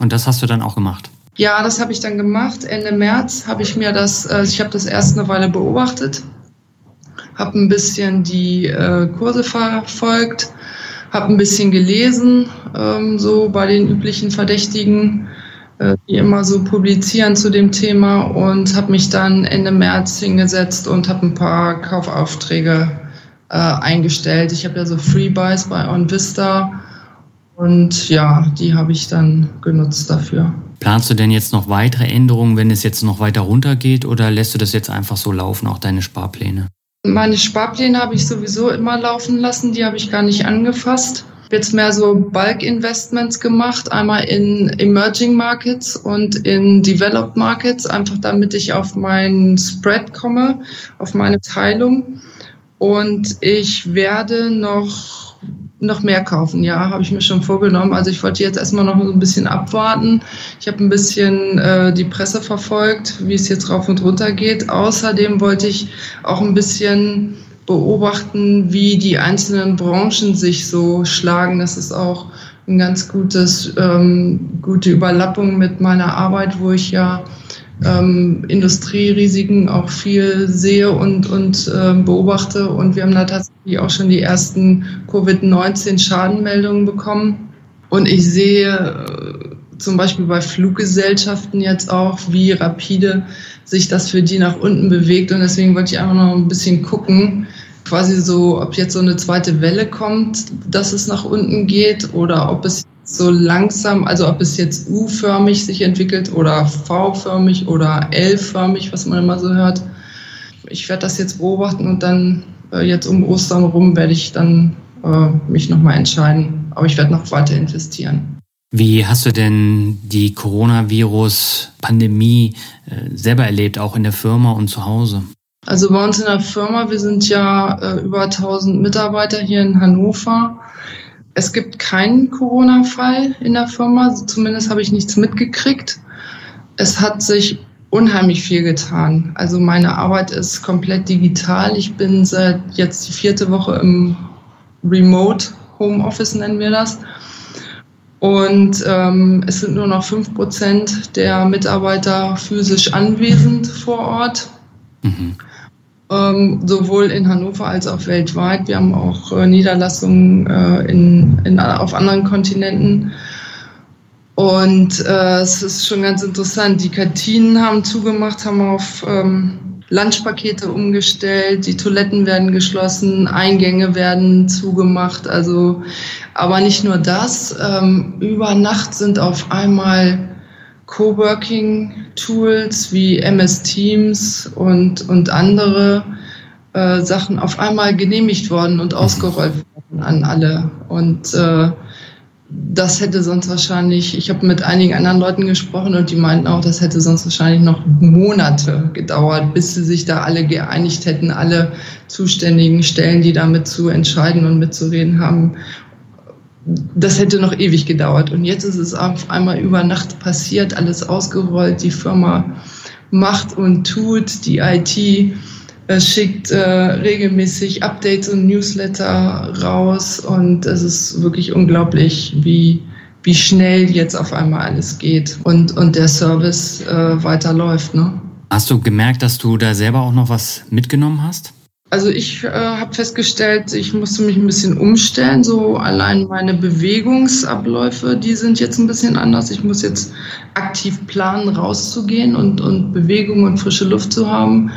Und das hast du dann auch gemacht? Ja, das habe ich dann gemacht. Ende März habe ich mir das, äh, ich habe das erst eine Weile beobachtet, habe ein bisschen die äh, Kurse verfolgt, habe ein bisschen gelesen, ähm, so bei den üblichen Verdächtigen, äh, die immer so publizieren zu dem Thema und habe mich dann Ende März hingesetzt und habe ein paar Kaufaufträge äh, eingestellt. Ich habe ja so Freebuys bei OnVista und ja, die habe ich dann genutzt dafür. Planst du denn jetzt noch weitere Änderungen, wenn es jetzt noch weiter runtergeht oder lässt du das jetzt einfach so laufen, auch deine Sparpläne? Meine Sparpläne habe ich sowieso immer laufen lassen, die habe ich gar nicht angefasst. Jetzt mehr so Bulk-Investments gemacht, einmal in Emerging Markets und in Developed Markets, einfach damit ich auf meinen Spread komme, auf meine Teilung. Und ich werde noch noch mehr kaufen. Ja, habe ich mir schon vorgenommen. Also ich wollte jetzt erstmal noch so ein bisschen abwarten. Ich habe ein bisschen äh, die Presse verfolgt, wie es jetzt rauf und runter geht. Außerdem wollte ich auch ein bisschen beobachten, wie die einzelnen Branchen sich so schlagen. Das ist auch ein ganz gutes, ähm, gute Überlappung mit meiner Arbeit, wo ich ja ähm, Industrierisiken auch viel sehe und, und äh, beobachte. Und wir haben da tatsächlich auch schon die ersten Covid-19-Schadenmeldungen bekommen. Und ich sehe äh, zum Beispiel bei Fluggesellschaften jetzt auch, wie rapide sich das für die nach unten bewegt. Und deswegen wollte ich einfach noch ein bisschen gucken, quasi so, ob jetzt so eine zweite Welle kommt, dass es nach unten geht oder ob es so langsam, also ob es jetzt U-förmig sich entwickelt oder V-förmig oder L-förmig, was man immer so hört. Ich werde das jetzt beobachten und dann äh, jetzt um Ostern rum werde ich dann äh, mich nochmal entscheiden. Aber ich werde noch weiter investieren. Wie hast du denn die Coronavirus-Pandemie äh, selber erlebt, auch in der Firma und zu Hause? Also bei uns in der Firma, wir sind ja äh, über 1000 Mitarbeiter hier in Hannover. Es gibt keinen Corona-Fall in der Firma, zumindest habe ich nichts mitgekriegt. Es hat sich unheimlich viel getan. Also meine Arbeit ist komplett digital. Ich bin seit jetzt die vierte Woche im Remote Homeoffice, nennen wir das. Und ähm, es sind nur noch fünf Prozent der Mitarbeiter physisch anwesend vor Ort. Mhm sowohl in Hannover als auch weltweit. Wir haben auch äh, Niederlassungen äh, in, in, auf anderen Kontinenten. Und äh, es ist schon ganz interessant. Die Kantinen haben zugemacht, haben auf ähm, Lunchpakete umgestellt, die Toiletten werden geschlossen, Eingänge werden zugemacht. Also, aber nicht nur das. Ähm, über Nacht sind auf einmal Coworking-Tools wie MS Teams und, und andere äh, Sachen auf einmal genehmigt worden und ausgerollt worden an alle. Und äh, das hätte sonst wahrscheinlich, ich habe mit einigen anderen Leuten gesprochen und die meinten auch, das hätte sonst wahrscheinlich noch Monate gedauert, bis sie sich da alle geeinigt hätten, alle zuständigen Stellen, die damit zu entscheiden und mitzureden haben das hätte noch ewig gedauert. Und jetzt ist es auf einmal über Nacht passiert, alles ausgerollt. Die Firma macht und tut, die IT äh, schickt äh, regelmäßig Updates und Newsletter raus. Und es ist wirklich unglaublich, wie, wie schnell jetzt auf einmal alles geht und, und der Service äh, weiterläuft. Ne? Hast du gemerkt, dass du da selber auch noch was mitgenommen hast? Also ich äh, habe festgestellt, ich musste mich ein bisschen umstellen. So allein meine Bewegungsabläufe, die sind jetzt ein bisschen anders. Ich muss jetzt aktiv planen, rauszugehen und, und Bewegung und frische Luft zu haben,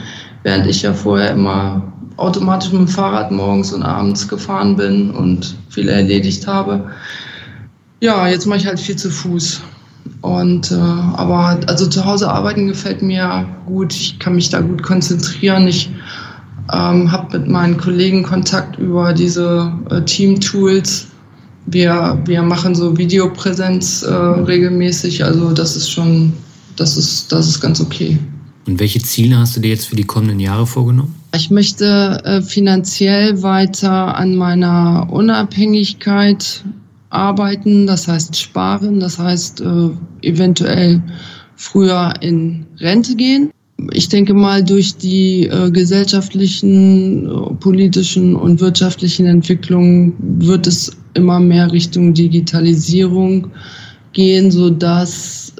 während ich ja vorher immer automatisch mit dem Fahrrad morgens und abends gefahren bin und viel erledigt habe. Ja, jetzt mache ich halt viel zu Fuß. Und äh, aber also zu Hause arbeiten gefällt mir gut. Ich kann mich da gut konzentrieren. Ich ähm, habe mit meinen Kollegen Kontakt über diese äh, Team-Tools. Wir, wir machen so Videopräsenz äh, regelmäßig. Also das ist schon, das ist, das ist ganz okay. Und welche Ziele hast du dir jetzt für die kommenden Jahre vorgenommen? Ich möchte äh, finanziell weiter an meiner Unabhängigkeit arbeiten, das heißt sparen, das heißt äh, eventuell früher in Rente gehen. Ich denke mal, durch die äh, gesellschaftlichen, äh, politischen und wirtschaftlichen Entwicklungen wird es immer mehr Richtung Digitalisierung gehen, so dass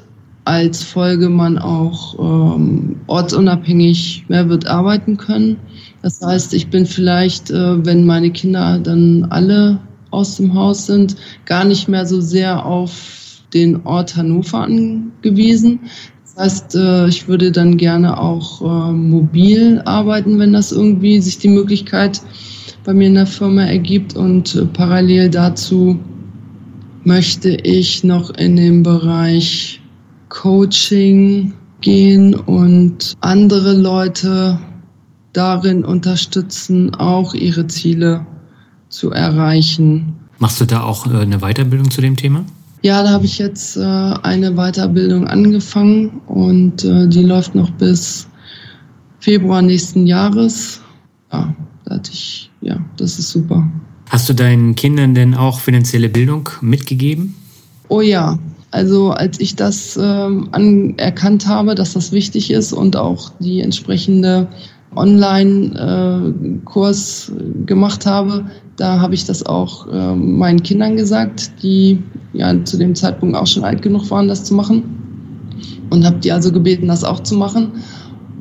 als Folge man auch ähm, ortsunabhängig mehr wird arbeiten können. Das heißt, ich bin vielleicht, äh, wenn meine Kinder dann alle aus dem Haus sind, gar nicht mehr so sehr auf den Ort Hannover angewiesen. Das heißt, äh, ich würde dann gerne auch äh, mobil arbeiten, wenn das irgendwie sich die Möglichkeit bei mir in der Firma ergibt. Und äh, parallel dazu möchte ich noch in den Bereich Coaching gehen und andere Leute darin unterstützen, auch ihre Ziele zu erreichen. Machst du da auch äh, eine Weiterbildung zu dem Thema? Ja, da habe ich jetzt äh, eine Weiterbildung angefangen und äh, die läuft noch bis Februar nächsten Jahres. Ja, da hatte ich, ja, das ist super. Hast du deinen Kindern denn auch finanzielle Bildung mitgegeben? Oh ja, also als ich das ähm, anerkannt habe, dass das wichtig ist und auch die entsprechende Online-Kurs äh, gemacht habe, da habe ich das auch äh, meinen Kindern gesagt, die ja zu dem Zeitpunkt auch schon alt genug waren, das zu machen. Und habe die also gebeten, das auch zu machen.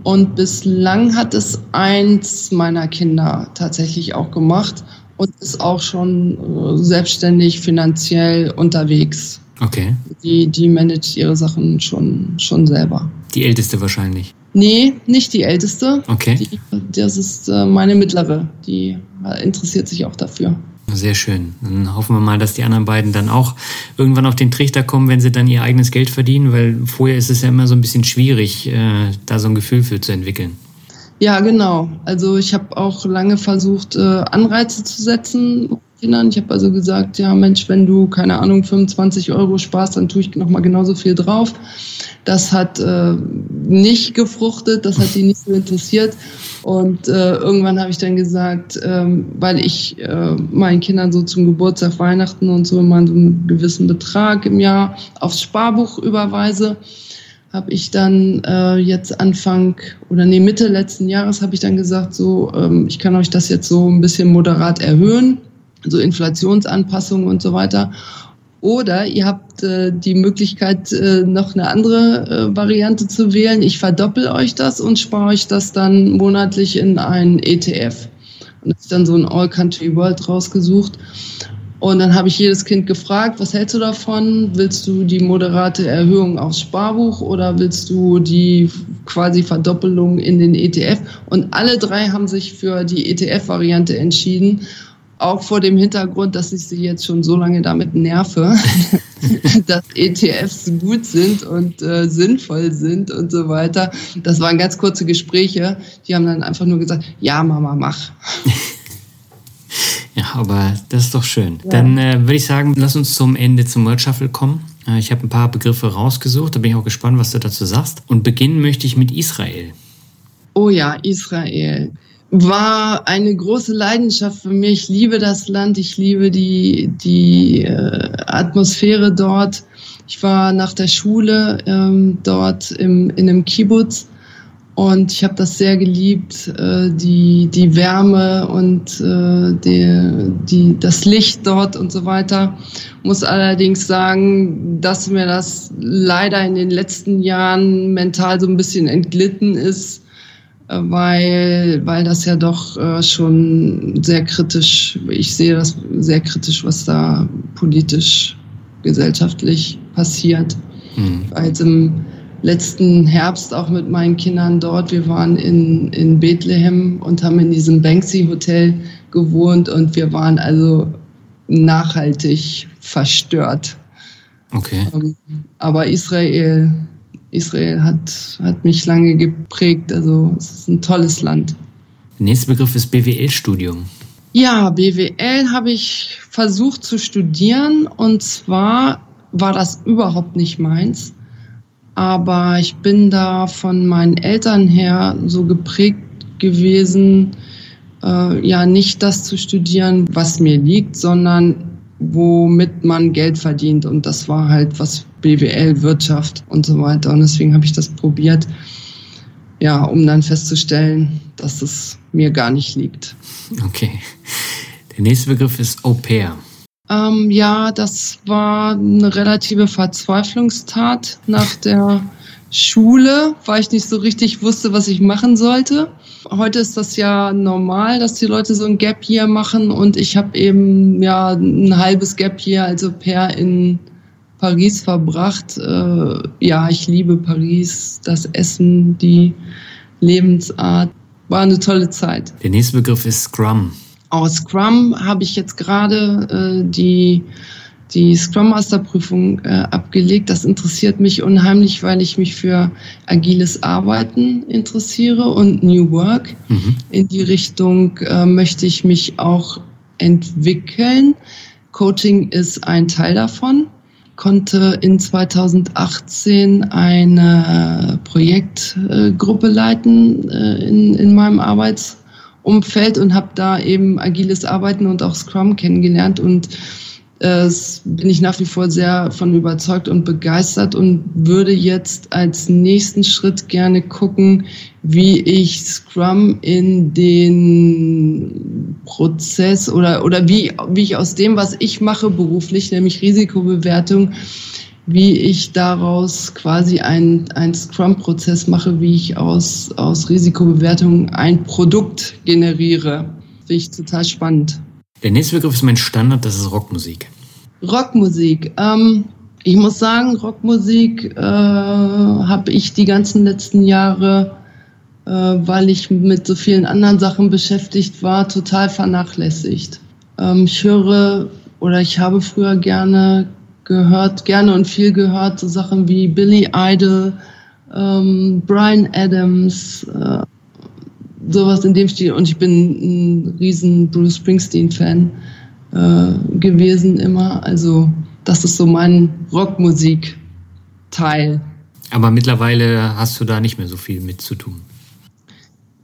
Und bislang hat es eins meiner Kinder tatsächlich auch gemacht und ist auch schon äh, selbstständig finanziell unterwegs. Okay. Die, die managt ihre Sachen schon, schon selber. Die älteste wahrscheinlich. Nee, nicht die älteste. Okay. Die, das ist äh, meine mittlere. Die äh, interessiert sich auch dafür. Sehr schön. Dann hoffen wir mal, dass die anderen beiden dann auch irgendwann auf den Trichter kommen, wenn sie dann ihr eigenes Geld verdienen, weil vorher ist es ja immer so ein bisschen schwierig, äh, da so ein Gefühl für zu entwickeln. Ja, genau. Also ich habe auch lange versucht, äh, Anreize zu setzen. Kindern. Ich habe also gesagt, ja Mensch, wenn du, keine Ahnung, 25 Euro sparst, dann tue ich nochmal genauso viel drauf. Das hat äh, nicht gefruchtet, das hat die nicht so interessiert. Und äh, irgendwann habe ich dann gesagt, ähm, weil ich äh, meinen Kindern so zum Geburtstag, Weihnachten und so immer so einen gewissen Betrag im Jahr aufs Sparbuch überweise, habe ich dann äh, jetzt Anfang oder nee, Mitte letzten Jahres habe ich dann gesagt, so, ähm, ich kann euch das jetzt so ein bisschen moderat erhöhen, so Inflationsanpassungen und so weiter. Oder ihr habt äh, die Möglichkeit, äh, noch eine andere äh, Variante zu wählen. Ich verdoppel euch das und spare euch das dann monatlich in einen ETF. Und das ist dann so ein All Country World rausgesucht. Und dann habe ich jedes Kind gefragt, was hältst du davon? Willst du die moderate Erhöhung aufs Sparbuch oder willst du die quasi Verdoppelung in den ETF? Und alle drei haben sich für die ETF-Variante entschieden auch vor dem Hintergrund, dass ich sie jetzt schon so lange damit nerve, dass ETFs gut sind und äh, sinnvoll sind und so weiter. Das waren ganz kurze Gespräche. Die haben dann einfach nur gesagt, ja, Mama, mach. Ja, aber das ist doch schön. Ja. Dann äh, würde ich sagen, lass uns zum Ende zum Word Shuffle kommen. Äh, ich habe ein paar Begriffe rausgesucht, da bin ich auch gespannt, was du dazu sagst. Und beginnen möchte ich mit Israel. Oh ja, Israel war eine große Leidenschaft für mich. Ich liebe das Land, ich liebe die, die äh, Atmosphäre dort. Ich war nach der Schule ähm, dort im, in einem Kibbutz und ich habe das sehr geliebt, äh, die, die Wärme und äh, die, die, das Licht dort und so weiter. Muss allerdings sagen, dass mir das leider in den letzten Jahren mental so ein bisschen entglitten ist weil, weil das ja doch äh, schon sehr kritisch, ich sehe das sehr kritisch, was da politisch, gesellschaftlich passiert. Mhm. Als im letzten Herbst auch mit meinen Kindern dort, wir waren in, in Bethlehem und haben in diesem Banksy Hotel gewohnt und wir waren also nachhaltig verstört Okay. Ähm, aber Israel, Israel hat, hat mich lange geprägt. Also es ist ein tolles Land. Der nächste Begriff ist BWL-Studium. Ja, BWL habe ich versucht zu studieren und zwar war das überhaupt nicht meins. Aber ich bin da von meinen Eltern her so geprägt gewesen, äh, ja, nicht das zu studieren, was mir liegt, sondern womit man Geld verdient. Und das war halt was BWL, Wirtschaft und so weiter. Und deswegen habe ich das probiert, ja, um dann festzustellen, dass es mir gar nicht liegt. Okay. Der nächste Begriff ist Au pair. Ähm, ja, das war eine relative Verzweiflungstat nach der Schule, weil ich nicht so richtig wusste, was ich machen sollte. Heute ist das ja normal, dass die Leute so ein Gap Year machen und ich habe eben ja ein halbes Gap Year, also per in Paris verbracht. Äh, ja, ich liebe Paris, das Essen, die Lebensart. War eine tolle Zeit. Der nächste Begriff ist Scrum. Aus Scrum habe ich jetzt gerade äh, die die Scrum Master Prüfung äh, abgelegt. Das interessiert mich unheimlich, weil ich mich für agiles Arbeiten interessiere und New Work. Mhm. In die Richtung äh, möchte ich mich auch entwickeln. Coaching ist ein Teil davon. Konnte in 2018 eine Projektgruppe leiten äh, in, in meinem Arbeitsumfeld und habe da eben agiles Arbeiten und auch Scrum kennengelernt. Und es bin ich nach wie vor sehr von überzeugt und begeistert und würde jetzt als nächsten Schritt gerne gucken, wie ich Scrum in den Prozess oder, oder wie, wie ich aus dem, was ich mache beruflich, nämlich Risikobewertung, wie ich daraus quasi einen Scrum-Prozess mache, wie ich aus, aus Risikobewertung ein Produkt generiere. Finde ich total spannend. Der nächste Begriff ist mein Standard, das ist Rockmusik. Rockmusik. Ähm, ich muss sagen, Rockmusik äh, habe ich die ganzen letzten Jahre, äh, weil ich mit so vielen anderen Sachen beschäftigt war, total vernachlässigt. Ähm, ich höre oder ich habe früher gerne gehört, gerne und viel gehört, so Sachen wie Billy Idol, ähm, Brian Adams, äh, sowas in dem Stil. Und ich bin ein riesen Bruce Springsteen-Fan äh, gewesen immer. Also das ist so mein Rockmusik-Teil. Aber mittlerweile hast du da nicht mehr so viel mit zu tun.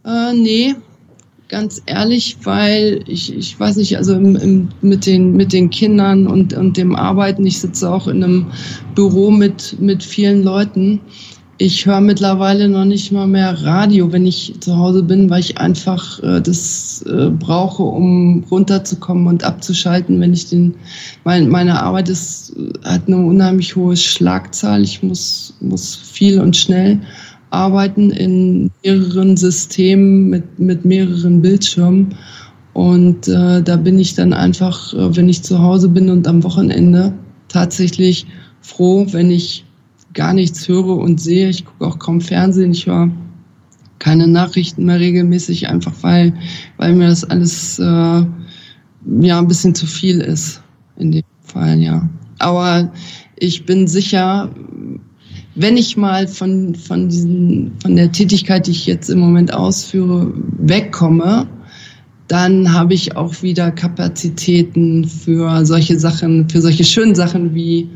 Äh, nee, ganz ehrlich, weil ich, ich weiß nicht, also im, im, mit, den, mit den Kindern und, und dem Arbeiten, ich sitze auch in einem Büro mit, mit vielen Leuten ich höre mittlerweile noch nicht mal mehr Radio, wenn ich zu Hause bin, weil ich einfach äh, das äh, brauche, um runterzukommen und abzuschalten. Wenn ich den, mein, meine Arbeit ist, hat eine unheimlich hohe Schlagzahl. Ich muss, muss viel und schnell arbeiten in mehreren Systemen mit, mit mehreren Bildschirmen. Und äh, da bin ich dann einfach, äh, wenn ich zu Hause bin und am Wochenende tatsächlich froh, wenn ich gar nichts höre und sehe. Ich gucke auch kaum Fernsehen. Ich höre keine Nachrichten mehr regelmäßig, einfach weil, weil mir das alles äh, ja ein bisschen zu viel ist in dem Fall, ja. Aber ich bin sicher, wenn ich mal von, von, diesen, von der Tätigkeit, die ich jetzt im Moment ausführe, wegkomme, dann habe ich auch wieder Kapazitäten für solche Sachen, für solche schönen Sachen wie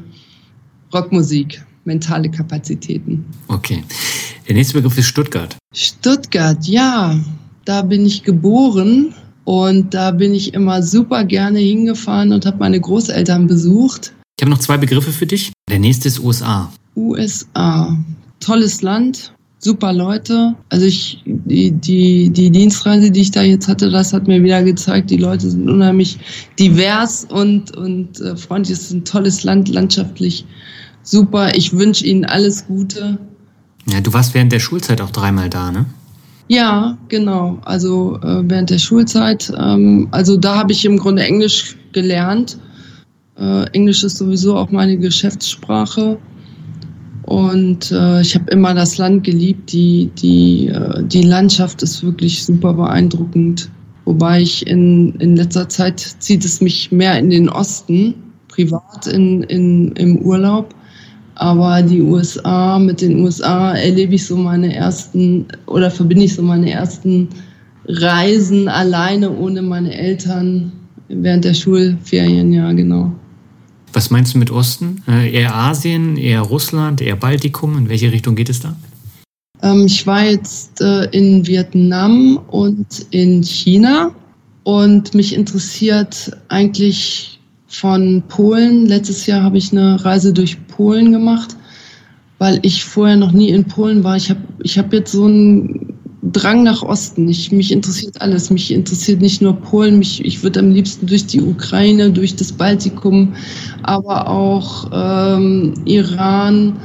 Rockmusik mentale Kapazitäten. Okay. Der nächste Begriff ist Stuttgart. Stuttgart, ja. Da bin ich geboren und da bin ich immer super gerne hingefahren und habe meine Großeltern besucht. Ich habe noch zwei Begriffe für dich. Der nächste ist USA. USA. Tolles Land, super Leute. Also ich, die, die, die Dienstreise, die ich da jetzt hatte, das hat mir wieder gezeigt, die Leute sind unheimlich divers und, und äh, freundlich. Es ist ein tolles Land, landschaftlich super. Ich wünsche Ihnen alles Gute. Ja, du warst während der Schulzeit auch dreimal da, ne? Ja, genau. Also äh, während der Schulzeit. Ähm, also da habe ich im Grunde Englisch gelernt. Äh, Englisch ist sowieso auch meine Geschäftssprache. Und äh, ich habe immer das Land geliebt. Die, die, äh, die Landschaft ist wirklich super beeindruckend. Wobei ich in, in letzter Zeit zieht es mich mehr in den Osten privat in, in, im Urlaub. Aber die USA, mit den USA erlebe ich so meine ersten oder verbinde ich so meine ersten Reisen alleine ohne meine Eltern während der Schulferien, ja, genau. Was meinst du mit Osten? Äh, eher Asien, eher Russland, eher Baltikum? In welche Richtung geht es da? Ähm, ich war jetzt äh, in Vietnam und in China und mich interessiert eigentlich von Polen. Letztes Jahr habe ich eine Reise durch Polen gemacht, weil ich vorher noch nie in Polen war. Ich habe ich hab jetzt so einen Drang nach Osten. Ich, mich interessiert alles. Mich interessiert nicht nur Polen. Mich, ich würde am liebsten durch die Ukraine, durch das Baltikum, aber auch ähm, Iran,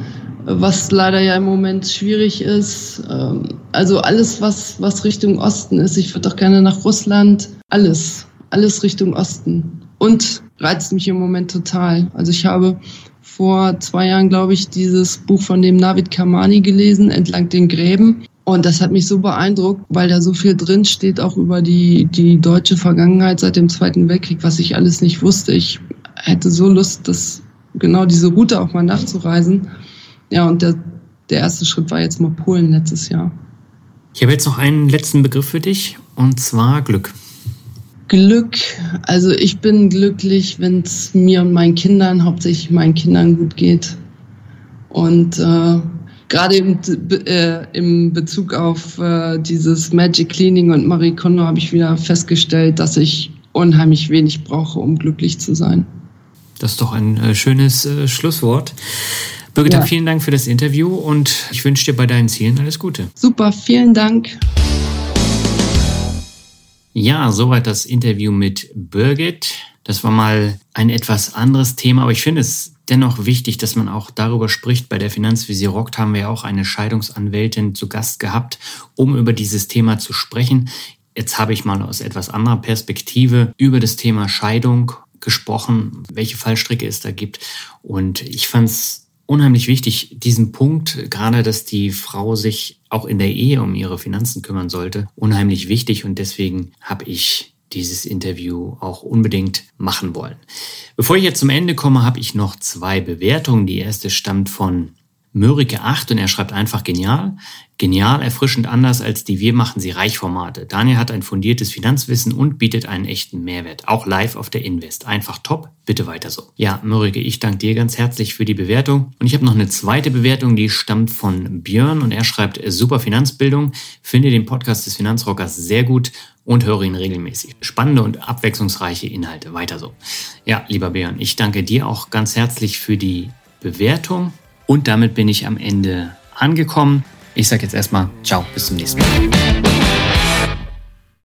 was leider ja im Moment schwierig ist. Ähm, also alles, was, was Richtung Osten ist. Ich würde auch gerne nach Russland. Alles, alles Richtung Osten. Und reizt mich im Moment total. Also ich habe vor zwei Jahren, glaube ich, dieses Buch von dem Navid Kamani gelesen, Entlang den Gräben. Und das hat mich so beeindruckt, weil da so viel drin steht, auch über die, die deutsche Vergangenheit seit dem Zweiten Weltkrieg, was ich alles nicht wusste. Ich hätte so Lust, das, genau diese Route auch mal nachzureisen. Ja, und der, der erste Schritt war jetzt mal Polen letztes Jahr. Ich habe jetzt noch einen letzten Begriff für dich, und zwar Glück. Glück, also ich bin glücklich, wenn es mir und meinen Kindern, hauptsächlich meinen Kindern gut geht. Und äh, gerade im, äh, im Bezug auf äh, dieses Magic Cleaning und Marie Kondo habe ich wieder festgestellt, dass ich unheimlich wenig brauche, um glücklich zu sein. Das ist doch ein äh, schönes äh, Schlusswort. Birgit, ja. vielen Dank für das Interview und ich wünsche dir bei deinen Zielen alles Gute. Super, vielen Dank. Ja, soweit das Interview mit Birgit. Das war mal ein etwas anderes Thema, aber ich finde es dennoch wichtig, dass man auch darüber spricht. Bei der Finanzvisier Rockt haben wir ja auch eine Scheidungsanwältin zu Gast gehabt, um über dieses Thema zu sprechen. Jetzt habe ich mal aus etwas anderer Perspektive über das Thema Scheidung gesprochen, welche Fallstricke es da gibt. Und ich fand es unheimlich wichtig, diesen Punkt, gerade dass die Frau sich auch in der Ehe um ihre Finanzen kümmern sollte, unheimlich wichtig. Und deswegen habe ich dieses Interview auch unbedingt machen wollen. Bevor ich jetzt zum Ende komme, habe ich noch zwei Bewertungen. Die erste stammt von Mörike 8 und er schreibt einfach genial. Genial, erfrischend anders als die Wir machen sie reich Formate. Daniel hat ein fundiertes Finanzwissen und bietet einen echten Mehrwert. Auch live auf der Invest. Einfach top. Bitte weiter so. Ja, Mörike, ich danke dir ganz herzlich für die Bewertung. Und ich habe noch eine zweite Bewertung, die stammt von Björn und er schreibt super Finanzbildung. Finde den Podcast des Finanzrockers sehr gut und höre ihn regelmäßig. Spannende und abwechslungsreiche Inhalte. Weiter so. Ja, lieber Björn, ich danke dir auch ganz herzlich für die Bewertung. Und damit bin ich am Ende angekommen. Ich sage jetzt erstmal Ciao, bis zum nächsten Mal.